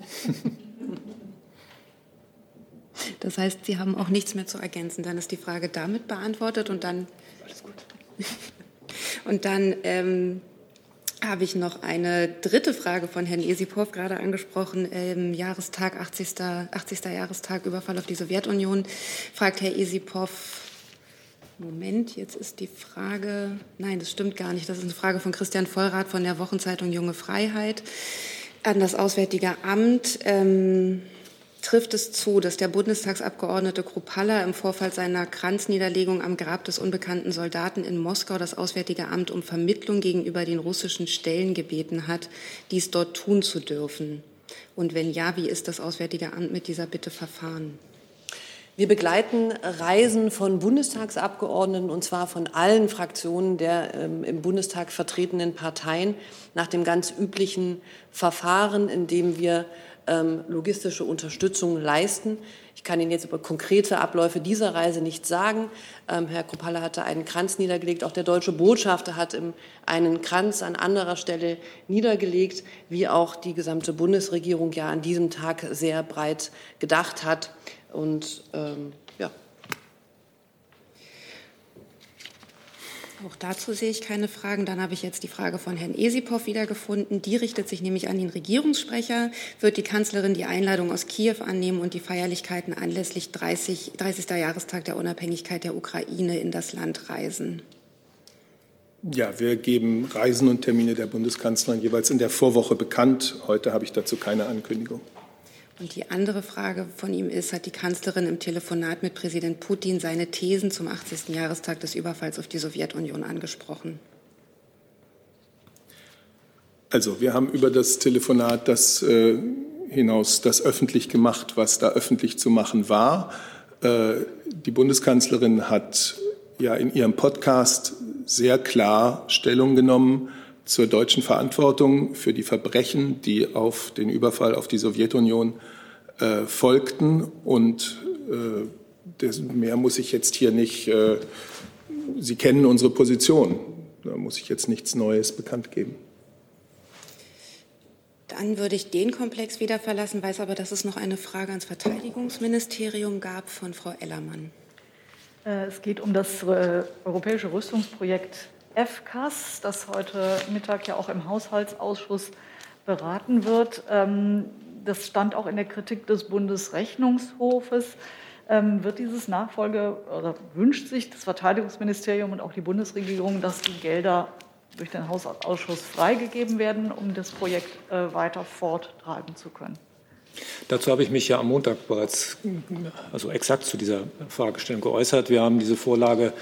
Das heißt, Sie haben auch nichts mehr zu ergänzen. Dann ist die Frage damit beantwortet und dann. Alles gut. Und dann ähm, habe ich noch eine dritte Frage von Herrn Esipov gerade angesprochen. Im Jahrestag, 80. 80. Jahrestag Überfall auf die Sowjetunion, fragt Herr Esipov, Moment, jetzt ist die Frage, nein, das stimmt gar nicht. Das ist eine Frage von Christian Vollrath von der Wochenzeitung Junge Freiheit an das Auswärtige Amt. Ähm, trifft es zu, dass der Bundestagsabgeordnete Kruppalla im Vorfall seiner Kranzniederlegung am Grab des unbekannten Soldaten in Moskau das Auswärtige Amt um Vermittlung gegenüber den russischen Stellen gebeten hat, dies dort tun zu dürfen? Und wenn ja, wie ist das Auswärtige Amt mit dieser Bitte verfahren? Wir begleiten Reisen von Bundestagsabgeordneten und zwar von allen Fraktionen der ähm, im Bundestag vertretenen Parteien nach dem ganz üblichen Verfahren, in dem wir ähm, logistische Unterstützung leisten. Ich kann Ihnen jetzt über konkrete Abläufe dieser Reise nicht sagen. Ähm, Herr Kruppalla hatte einen Kranz niedergelegt. Auch der deutsche Botschafter hat einen Kranz an anderer Stelle niedergelegt, wie auch die gesamte Bundesregierung ja an diesem Tag sehr breit gedacht hat. Und ähm, Auch dazu sehe ich keine Fragen. Dann habe ich jetzt die Frage von Herrn Esipov wiedergefunden. Die richtet sich nämlich an den Regierungssprecher. Wird die Kanzlerin die Einladung aus Kiew annehmen und die Feierlichkeiten anlässlich 30. 30. Jahrestag der Unabhängigkeit der Ukraine in das Land reisen? Ja, wir geben Reisen und Termine der Bundeskanzlerin jeweils in der Vorwoche bekannt. Heute habe ich dazu keine Ankündigung. Und die andere Frage von ihm ist, hat die Kanzlerin im Telefonat mit Präsident Putin seine Thesen zum 80. Jahrestag des Überfalls auf die Sowjetunion angesprochen? Also wir haben über das Telefonat das äh, hinaus das öffentlich gemacht, was da öffentlich zu machen war. Äh, die Bundeskanzlerin hat ja in ihrem Podcast sehr klar Stellung genommen zur deutschen Verantwortung für die Verbrechen, die auf den Überfall auf die Sowjetunion äh, folgten. Und äh, das, mehr muss ich jetzt hier nicht. Äh, Sie kennen unsere Position. Da muss ich jetzt nichts Neues bekannt geben. Dann würde ich den Komplex wieder verlassen, weiß aber, dass es noch eine Frage ans Verteidigungsministerium gab von Frau Ellermann. Äh, es geht um das äh, europäische Rüstungsprojekt FCAS, das heute Mittag ja auch im Haushaltsausschuss beraten wird. Das stand auch in der Kritik des Bundesrechnungshofes. Ähm, wird dieses Nachfolge oder wünscht sich das Verteidigungsministerium und auch die Bundesregierung, dass die Gelder durch den Haushaltsausschuss freigegeben werden, um das Projekt äh, weiter forttreiben zu können? Dazu habe ich mich ja am Montag bereits also exakt zu dieser Fragestellung geäußert. Wir haben diese Vorlage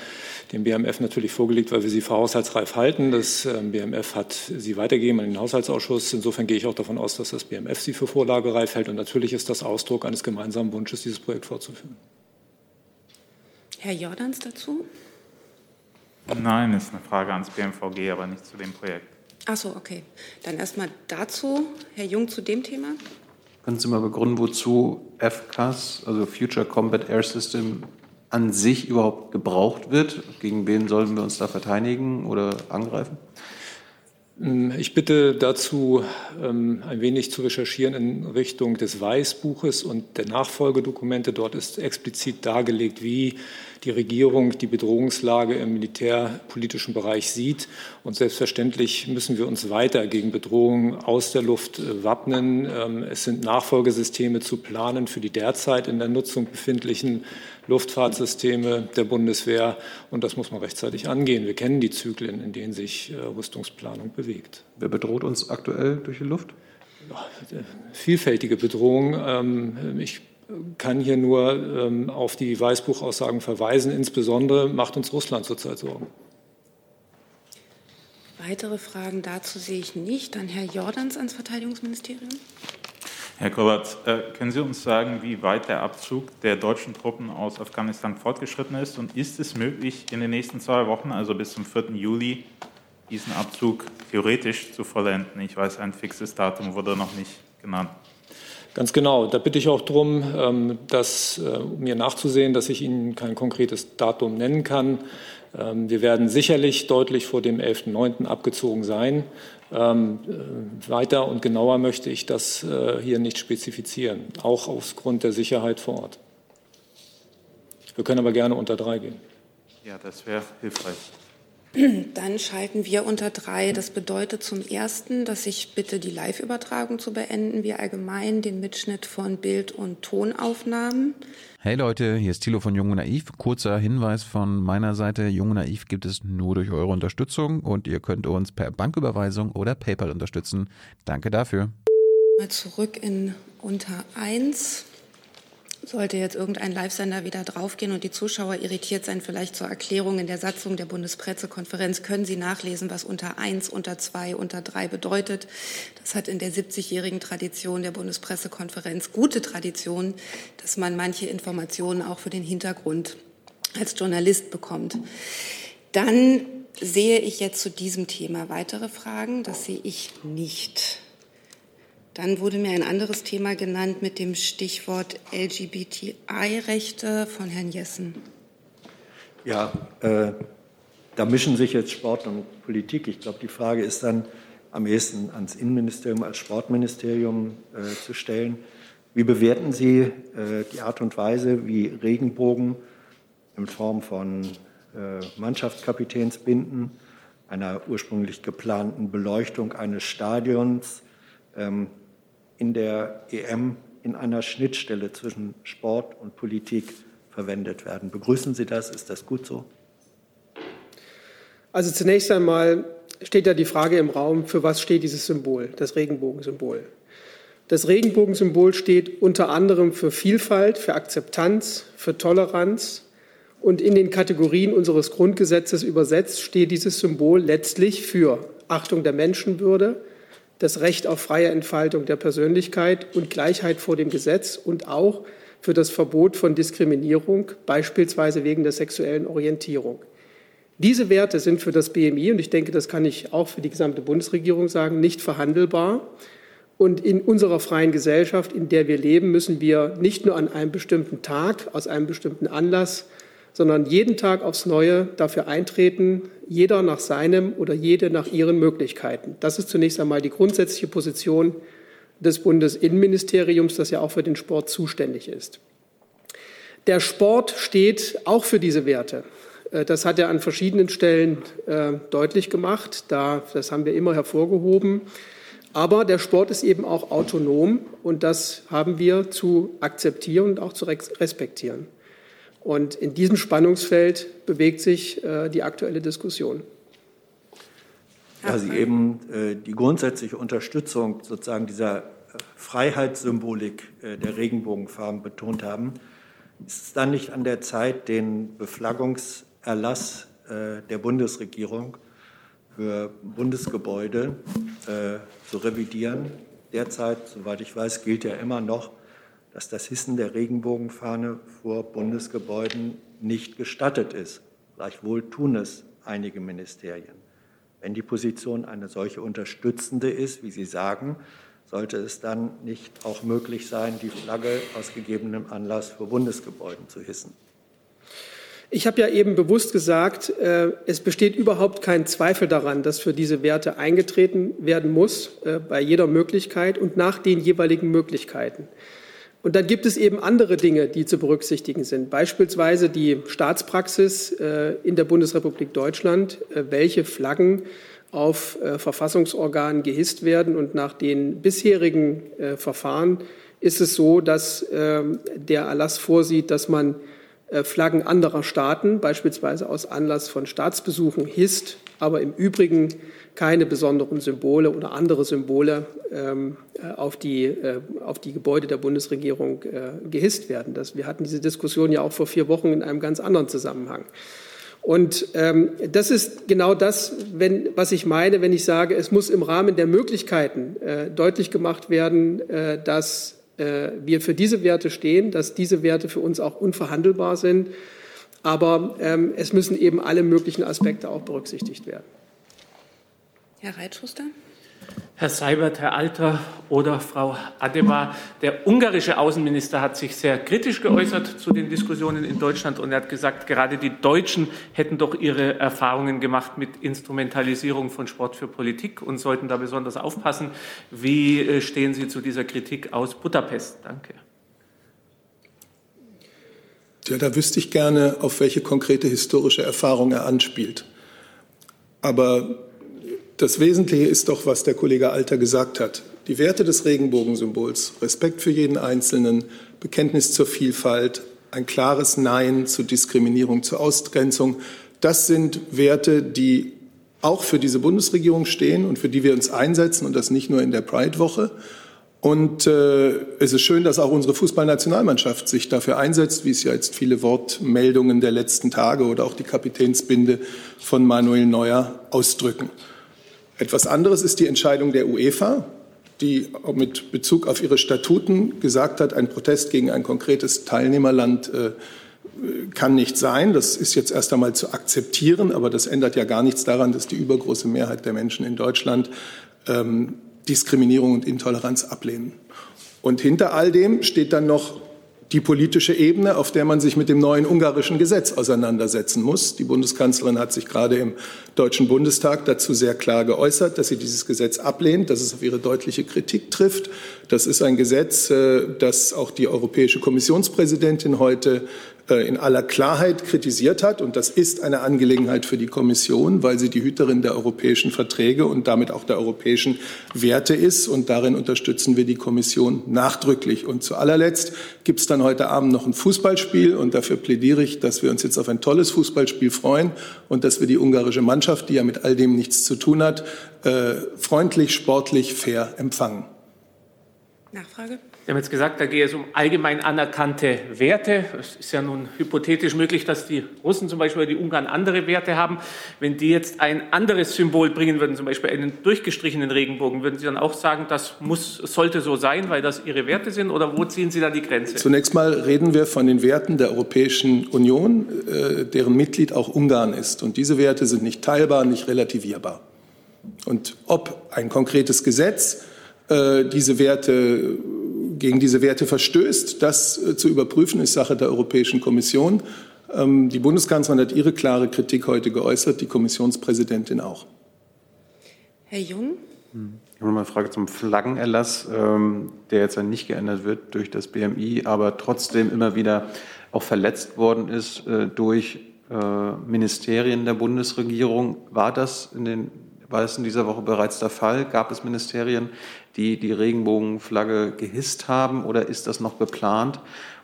dem BMF natürlich vorgelegt, weil wir sie für haushaltsreif halten. Das ähm, BMF hat sie weitergegeben an den Haushaltsausschuss. Insofern gehe ich auch davon aus, dass das BMF sie für vorlagereif hält. Und natürlich ist das Ausdruck eines gemeinsamen Wunsches, dieses Projekt fortzuführen. Herr Jordans dazu? Nein, ist eine Frage ans BMVG, aber nicht zu dem Projekt. Ach so, okay. Dann erstmal dazu. Herr Jung zu dem Thema. Können Sie mal begründen, wozu FCAS, also Future Combat Air System, an sich überhaupt gebraucht wird? Gegen wen sollen wir uns da verteidigen oder angreifen? Ich bitte dazu, ähm, ein wenig zu recherchieren in Richtung des Weißbuches und der Nachfolgedokumente. Dort ist explizit dargelegt, wie die Regierung die Bedrohungslage im militärpolitischen Bereich sieht. Und selbstverständlich müssen wir uns weiter gegen Bedrohungen aus der Luft äh, wappnen. Ähm, es sind Nachfolgesysteme zu planen für die derzeit in der Nutzung befindlichen Luftfahrtsysteme der Bundeswehr. Und das muss man rechtzeitig angehen. Wir kennen die Zyklen, in denen sich äh, Rüstungsplanung bewegt. Wer bedroht uns aktuell durch die Luft? Vielfältige Bedrohungen. Ähm, ich kann hier nur ähm, auf die Weißbuchaussagen verweisen. Insbesondere macht uns Russland zurzeit Sorgen. Weitere Fragen dazu sehe ich nicht. Dann Herr Jordans ans Verteidigungsministerium. Herr Kovac, äh, können Sie uns sagen, wie weit der Abzug der deutschen Truppen aus Afghanistan fortgeschritten ist? Und ist es möglich, in den nächsten zwei Wochen, also bis zum 4. Juli, diesen Abzug theoretisch zu vollenden? Ich weiß, ein fixes Datum wurde noch nicht genannt. Ganz genau. Da bitte ich auch darum, ähm, dass, äh, mir nachzusehen, dass ich Ihnen kein konkretes Datum nennen kann. Ähm, wir werden sicherlich deutlich vor dem 11.09. abgezogen sein. Ähm, äh, weiter und genauer möchte ich das äh, hier nicht spezifizieren, auch aufgrund der Sicherheit vor Ort. Wir können aber gerne unter drei gehen. Ja, das wäre hilfreich. Dann schalten wir unter drei. Das bedeutet zum Ersten, dass ich bitte, die Live-Übertragung zu beenden, wir allgemein den Mitschnitt von Bild- und Tonaufnahmen. Hey Leute, hier ist Thilo von Jung und Naiv. Kurzer Hinweis von meiner Seite. Jung und Naiv gibt es nur durch eure Unterstützung und ihr könnt uns per Banküberweisung oder PayPal unterstützen. Danke dafür. Mal zurück in unter eins. Sollte jetzt irgendein Live-Sender wieder draufgehen und die Zuschauer irritiert sein, vielleicht zur Erklärung in der Satzung der Bundespressekonferenz, können Sie nachlesen, was unter eins, unter zwei, unter drei bedeutet. Das hat in der 70-jährigen Tradition der Bundespressekonferenz gute Tradition, dass man manche Informationen auch für den Hintergrund als Journalist bekommt. Dann sehe ich jetzt zu diesem Thema weitere Fragen. Das sehe ich nicht. Dann wurde mir ein anderes Thema genannt mit dem Stichwort LGBTI-Rechte von Herrn Jessen. Ja, äh, da mischen sich jetzt Sport und Politik. Ich glaube, die Frage ist dann am ehesten ans Innenministerium als Sportministerium äh, zu stellen. Wie bewerten Sie äh, die Art und Weise, wie Regenbogen in Form von äh, Mannschaftskapitänsbinden, einer ursprünglich geplanten Beleuchtung eines Stadions, ähm, in der EM in einer Schnittstelle zwischen Sport und Politik verwendet werden. Begrüßen Sie das? Ist das gut so? Also zunächst einmal steht da die Frage im Raum, für was steht dieses Symbol, das Regenbogensymbol. Das Regenbogensymbol steht unter anderem für Vielfalt, für Akzeptanz, für Toleranz. Und in den Kategorien unseres Grundgesetzes übersetzt steht dieses Symbol letztlich für Achtung der Menschenwürde, das Recht auf freie Entfaltung der Persönlichkeit und Gleichheit vor dem Gesetz und auch für das Verbot von Diskriminierung, beispielsweise wegen der sexuellen Orientierung. Diese Werte sind für das BMI, und ich denke, das kann ich auch für die gesamte Bundesregierung sagen, nicht verhandelbar. Und in unserer freien Gesellschaft, in der wir leben, müssen wir nicht nur an einem bestimmten Tag, aus einem bestimmten Anlass sondern jeden Tag aufs Neue dafür eintreten, jeder nach seinem oder jede nach ihren Möglichkeiten. Das ist zunächst einmal die grundsätzliche Position des Bundesinnenministeriums, das ja auch für den Sport zuständig ist. Der Sport steht auch für diese Werte. Äh, das hat er an verschiedenen Stellen äh, deutlich gemacht. Da, das haben wir immer hervorgehoben. Aber der Sport ist eben auch autonom und das haben wir zu akzeptieren und auch zu respektieren. Und in diesem Spannungsfeld bewegt sich äh, die aktuelle Diskussion. Ja, Sie eben äh, die grundsätzliche Unterstützung sozusagen dieser Freiheitssymbolik äh, der Regenbogenfarben betont haben. Ist es dann nicht an der Zeit, den Beflaggungserlass äh, der Bundesregierung für Bundesgebäude zu revidieren? Derzeit, soweit ich weiß, gilt ja immer noch, dass das Hissen der Regenbogenfahne vor Bundesgebäuden nicht gestattet ist. Gleichwohl tun es einige Ministerien. Wenn die Position eine solche unterstützende ist, wie Sie sagen, sollte es dann nicht auch möglich sein, die Flagge aus gegebenem Anlass vor Bundesgebäuden zu hissen? Ich habe ja eben bewusst gesagt, äh, es besteht überhaupt kein Zweifel daran, dass für diese Werte eingetreten werden muss, äh, bei jeder Möglichkeit und nach den jeweiligen Möglichkeiten. Und dann gibt es eben andere Dinge, die zu berücksichtigen sind. Beispielsweise die Staatspraxis äh, in der Bundesrepublik Deutschland, äh, welche Flaggen auf äh, Verfassungsorganen gehisst werden. Und nach den bisherigen Verfahren ist es so, dass ähm, der Erlass vorsieht, dass man Flaggen anderer Staaten, beispielsweise aus Anlass von Staatsbesuchen, hisst, aber im Übrigen keine besonderen Symbole oder andere Symbole ähm, äh, auf, die, äh, auf die Gebäude der Bundesregierung äh, gehisst werden. Das, wir hatten diese Diskussion ja auch vor vier Wochen in einem ganz anderen Zusammenhang. Und ähm, das ist genau das, wenn, was ich meine, wenn ich sage, es muss im Rahmen der Möglichkeiten äh, deutlich gemacht werden, äh, dass äh, wir für diese Werte stehen, dass diese Werte für uns auch unverhandelbar sind. Aber ähm, es müssen eben alle möglichen Aspekte auch berücksichtigt werden. Herr Reitschuster. Herr Seibert, Herr Alter oder Frau Adema, der ungarische Außenminister hat sich sehr kritisch geäußert zu den Diskussionen in Deutschland und er hat gesagt, gerade die Deutschen hätten doch ihre Erfahrungen gemacht mit Instrumentalisierung von Sport für Politik und sollten da besonders aufpassen. Wie äh, stehen Sie zu dieser Kritik aus Budapest? Danke. Ja, da wüsste ich gerne, auf welche konkrete historische Erfahrung er anspielt. Aber das Wesentliche ist doch, was der Kollege Alter gesagt hat. Die Werte des Regenbogensymbols, Respekt für jeden Einzelnen, Bekenntnis zur Vielfalt, ein klares Nein zu Diskriminierung, zur Ausgrenzung, das sind Werte, die auch für diese Bundesregierung stehen und für die wir uns einsetzen und das nicht nur in der Pride-Woche. Und äh, es ist schön, dass auch unsere Fußballnationalmannschaft sich dafür einsetzt, wie es ja jetzt viele Wortmeldungen der letzten Tage oder auch die Kapitänsbinde von Manuel Neuer ausdrücken. Etwas anderes ist die Entscheidung der UEFA, die mit Bezug auf ihre Statuten gesagt hat, ein Protest gegen ein konkretes Teilnehmerland äh, kann nicht sein. Das ist jetzt erst einmal zu akzeptieren, aber das ändert ja gar nichts daran, dass die übergroße Mehrheit der Menschen in Deutschland ähm, Diskriminierung und Intoleranz ablehnen. Und hinter all dem steht dann noch die politische Ebene, auf der man sich mit dem neuen ungarischen Gesetz auseinandersetzen muss. Die Bundeskanzlerin hat sich gerade im Deutschen Bundestag dazu sehr klar geäußert, dass sie dieses Gesetz ablehnt, dass es auf ihre deutliche Kritik trifft. Das ist ein Gesetz, äh, das auch die Europäische Kommissionspräsidentin heute in aller Klarheit kritisiert hat. Und das ist eine Angelegenheit für die Kommission, weil sie die Hüterin der europäischen Verträge und damit auch der europäischen Werte ist. Und darin unterstützen wir die Kommission nachdrücklich. Und zu allerletzt gibt es dann heute Abend noch ein Fußballspiel. Und dafür plädiere ich, dass wir uns jetzt auf ein tolles Fußballspiel freuen und dass wir die ungarische Mannschaft, die ja mit all dem nichts zu tun hat, äh, freundlich, sportlich, fair empfangen. Nachfrage? Sie haben jetzt gesagt, da gehe es um allgemein anerkannte Werte. Es ist ja nun hypothetisch möglich, dass die Russen zum Beispiel oder die Ungarn andere Werte haben. Wenn die jetzt ein anderes Symbol bringen würden, zum Beispiel einen durchgestrichenen Regenbogen, würden Sie dann auch sagen, das muss, sollte so sein, weil das Ihre Werte sind? Oder wo ziehen Sie da die Grenze? Zunächst mal reden wir von den Werten der Europäischen Union, äh, deren Mitglied auch Ungarn ist. Und diese Werte sind nicht teilbar, nicht relativierbar. Und ob ein konkretes Gesetz äh, diese Werte gegen diese Werte verstößt. Das äh, zu überprüfen ist Sache der Europäischen Kommission. Ähm, die Bundeskanzlerin hat ihre klare Kritik heute geäußert, die Kommissionspräsidentin auch. Herr Jung. Ich habe noch eine Frage zum Flaggenerlass, ähm, der jetzt ja nicht geändert wird durch das BMI, aber trotzdem immer wieder auch verletzt worden ist äh, durch Ministerien der Bundesregierung. War das in den war es in dieser Woche bereits der Fall? Gab es Ministerien, die die Regenbogenflagge gehisst haben oder ist das noch geplant?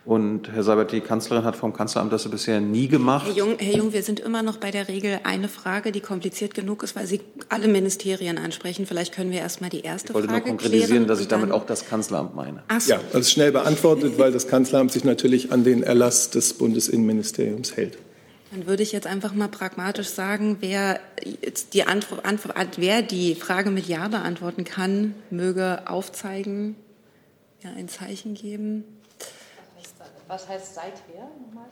Und Herr Seibert, die Kanzlerin hat vom Kanzleramt das bisher nie gemacht. Herr Jung, Herr Jung, wir sind immer noch bei der Regel eine Frage, die kompliziert genug ist, weil Sie alle Ministerien ansprechen. Vielleicht können wir erst mal die erste ich wollte Frage nur konkretisieren, klären dass ich damit auch das Kanzleramt meine. Ach so. Ja, das ist schnell beantwortet, weil das Kanzleramt sich natürlich an den Erlass des Bundesinnenministeriums hält. Dann würde ich jetzt einfach mal pragmatisch sagen, wer die, Antwort, Antwort, wer die Frage mit Ja beantworten kann, möge aufzeigen, ja, ein Zeichen geben. Was heißt seither nochmal?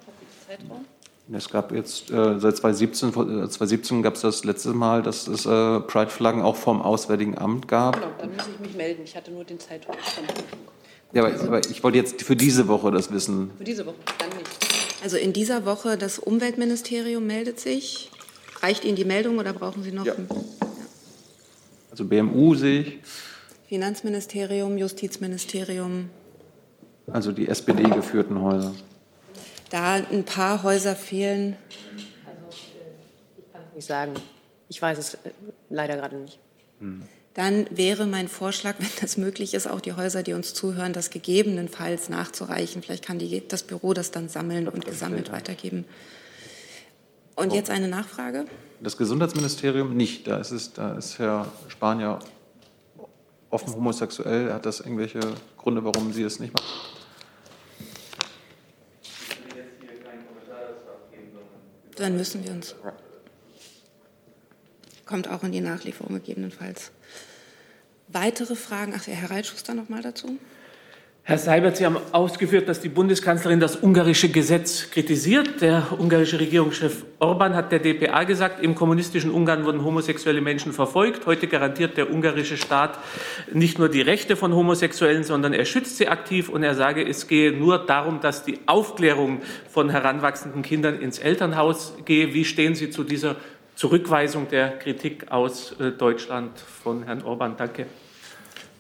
Zeitraum? Es gab jetzt äh, seit 2017, äh, 2017 gab es das letzte Mal, dass es äh, Pride-Flaggen auch vom Auswärtigen Amt gab. Genau, dann muss ich mich melden. Ich hatte nur den Zeitraum. Ja, aber, aber ich wollte jetzt für diese Woche das wissen. Für diese Woche, dann nicht. Also in dieser Woche das Umweltministerium meldet sich. Reicht Ihnen die Meldung oder brauchen Sie noch? Ja. Also BMU sehe ich. Finanzministerium, Justizministerium. Also die SPD-geführten Häuser. Da ein paar Häuser fehlen. Also ich kann es nicht sagen. Ich weiß es leider gerade nicht. Hm. Dann wäre mein Vorschlag, wenn das möglich ist, auch die Häuser, die uns zuhören, das gegebenenfalls nachzureichen. Vielleicht kann die, das Büro das dann sammeln und gesammelt weitergeben. Und jetzt eine Nachfrage? Das Gesundheitsministerium nicht. Da ist, es, da ist Herr Spanier offen homosexuell. Hat das irgendwelche Gründe, warum Sie es nicht machen? Dann müssen wir uns. Kommt auch in die Nachlieferung gegebenenfalls. Weitere Fragen? Ach, Herr Reitschuster noch mal dazu. Herr Seibert, Sie haben ausgeführt, dass die Bundeskanzlerin das ungarische Gesetz kritisiert. Der ungarische Regierungschef Orban hat der dpa gesagt, im kommunistischen Ungarn wurden homosexuelle Menschen verfolgt. Heute garantiert der ungarische Staat nicht nur die Rechte von Homosexuellen, sondern er schützt sie aktiv. Und er sage, es gehe nur darum, dass die Aufklärung von heranwachsenden Kindern ins Elternhaus gehe. Wie stehen Sie zu dieser Zurückweisung der Kritik aus äh, Deutschland von Herrn Orban? Danke.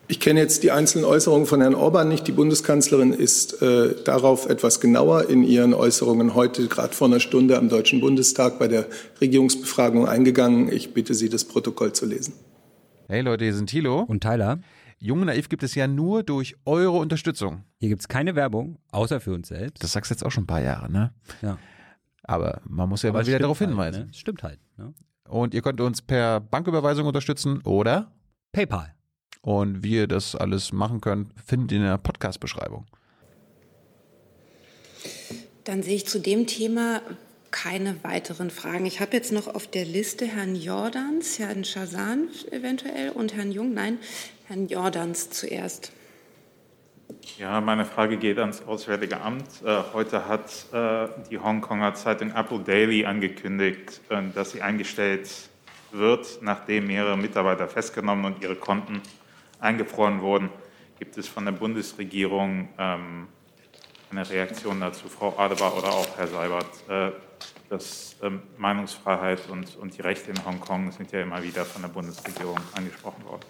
Ich kenne jetzt die einzelnen Äußerungen von Herrn Orban nicht. Die Bundeskanzlerin ist äh, darauf etwas genauer in ihren Äußerungen heute, gerade vor einer Stunde am Deutschen Bundestag bei der Regierungsbefragung eingegangen. Ich bitte Sie, das Protokoll zu lesen. Hey Leute, hier sind Thilo. Und Tyler. Jung und Naiv gibt es ja nur durch eure Unterstützung. Hier gibt es keine Werbung, außer für uns selbst. Das sagst du jetzt auch schon ein paar Jahre, ne? Ja. Aber man muss ja Aber mal wieder darauf halt, hinweisen. Ne? Stimmt halt. Ne? Und ihr könnt uns per Banküberweisung unterstützen oder PayPal. Und wie ihr das alles machen könnt, findet ihr in der Podcast-Beschreibung. Dann sehe ich zu dem Thema keine weiteren Fragen. Ich habe jetzt noch auf der Liste Herrn Jordans, Herrn Schazan eventuell und Herrn Jung. Nein, Herrn Jordans zuerst. Ja, meine Frage geht ans Auswärtige Amt. Äh, heute hat äh, die Hongkonger Zeitung Apple Daily angekündigt, äh, dass sie eingestellt wird, nachdem mehrere Mitarbeiter festgenommen und ihre Konten eingefroren wurden. Gibt es von der Bundesregierung ähm, eine Reaktion dazu, Frau Adebar oder auch Herr Seibert? Dass ähm, Meinungsfreiheit und, und die Rechte in Hongkong sind ja immer wieder von der Bundesregierung angesprochen worden.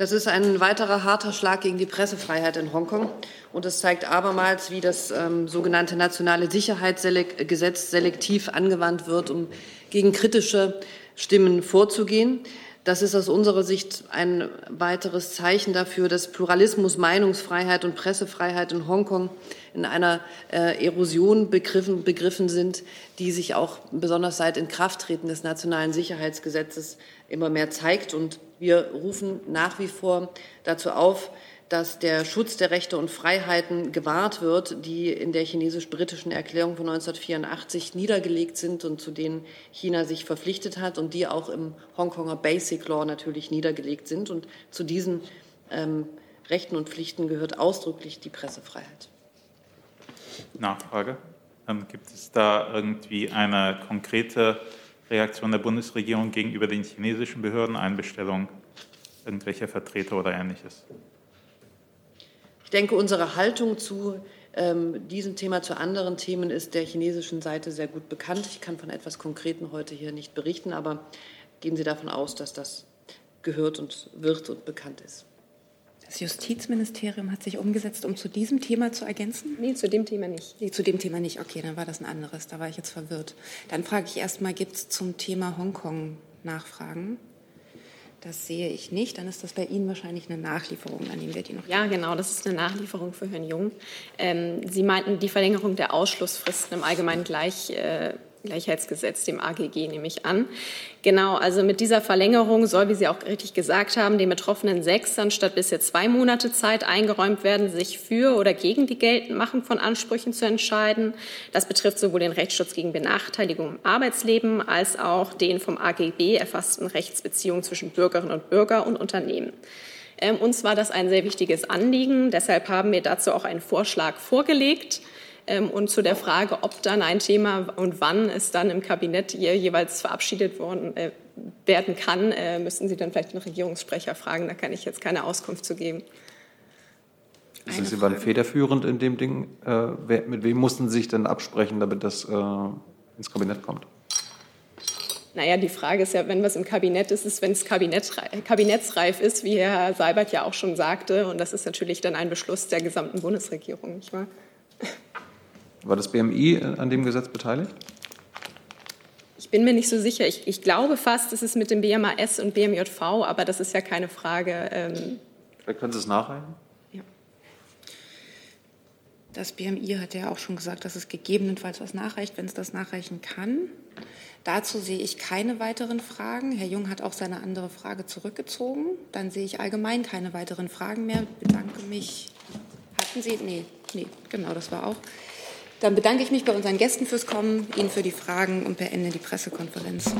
Das ist ein weiterer harter Schlag gegen die Pressefreiheit in Hongkong. Und es zeigt abermals, wie das ähm, sogenannte nationale Sicherheitsgesetz selektiv angewandt wird, um gegen kritische Stimmen vorzugehen. Das ist aus unserer Sicht ein weiteres Zeichen dafür, dass Pluralismus, Meinungsfreiheit und Pressefreiheit in Hongkong in einer äh, Erosion begriffen, begriffen sind, die sich auch besonders seit Inkrafttreten des nationalen Sicherheitsgesetzes immer mehr zeigt. Und wir rufen nach wie vor dazu auf, dass der Schutz der Rechte und Freiheiten gewahrt wird, die in der chinesisch-britischen Erklärung von 1984 niedergelegt sind und zu denen China sich verpflichtet hat und die auch im Hongkonger Basic Law natürlich niedergelegt sind. Und zu diesen ähm, Rechten und Pflichten gehört ausdrücklich die Pressefreiheit. Nachfrage. Ähm, gibt es da irgendwie eine konkrete Reaktion der Bundesregierung gegenüber den chinesischen Behörden, Einbestellung irgendwelcher Vertreter oder ähnliches? Ich denke, unsere Haltung zu ähm, diesem Thema, zu anderen Themen ist der chinesischen Seite sehr gut bekannt. Ich kann von etwas Konkreten heute hier nicht berichten, aber gehen Sie davon aus, dass das gehört und wird und bekannt ist. Das Justizministerium hat sich umgesetzt, um zu diesem Thema zu ergänzen? Nee, zu dem Thema nicht. Nee, zu dem Thema nicht. Okay, dann war das ein anderes. Da war ich jetzt verwirrt. Dann frage ich erstmal, gibt es zum Thema Hongkong Nachfragen? Das sehe ich nicht. Dann ist das bei Ihnen wahrscheinlich eine Nachlieferung. Dann nehmen wir die noch. Ja, genau. Das ist eine Nachlieferung für Herrn Jung. Ähm, Sie meinten die Verlängerung der Ausschlussfristen im Allgemeinen gleich. Äh, Gleichheitsgesetz, dem AGG, nehme ich an. Genau, also mit dieser Verlängerung soll, wie Sie auch richtig gesagt haben, den Betroffenen sechs anstatt bisher zwei Monate Zeit eingeräumt werden, sich für oder gegen die Geltendmachung von Ansprüchen zu entscheiden. Das betrifft sowohl den Rechtsschutz gegen Benachteiligung im Arbeitsleben als auch den vom AGB erfassten Rechtsbeziehungen zwischen Bürgerinnen und Bürger und Unternehmen. Ähm, uns war das ein sehr wichtiges Anliegen. Deshalb haben wir dazu auch einen Vorschlag vorgelegt. Ähm, und zu der Frage, ob dann ein Thema und wann es dann im Kabinett jeweils verabschiedet worden äh, werden kann, äh, müssen Sie dann vielleicht den Regierungssprecher fragen. Da kann ich jetzt keine Auskunft zu geben. Sind Sie waren federführend in dem Ding? Äh, mit wem mussten Sie sich denn absprechen, damit das ins Kabinett kommt? Naja, die Frage ist ja, wenn was im Kabinett ist, ist, wenn es kabinettsreif ist, wie Herr Seibert ja auch schon sagte. Und das ist natürlich dann ein Beschluss der gesamten Bundesregierung, nicht wahr? War das BMI an dem Gesetz beteiligt? Ich bin mir nicht so sicher. Ich, ich glaube fast, es ist mit dem BMAS und BMJV, aber das ist ja keine Frage. Ähm Vielleicht können Sie es nachreichen? Ja. Das BMI hat ja auch schon gesagt, dass es gegebenenfalls was nachreicht, wenn es das nachreichen kann. Dazu sehe ich keine weiteren Fragen. Herr Jung hat auch seine andere Frage zurückgezogen. Dann sehe ich allgemein keine weiteren Fragen mehr. Ich bedanke mich. Hatten Sie? Nee, nee, genau, das war auch. Dann bedanke ich mich bei unseren Gästen fürs Kommen, Ihnen für die Fragen und beende die Pressekonferenz.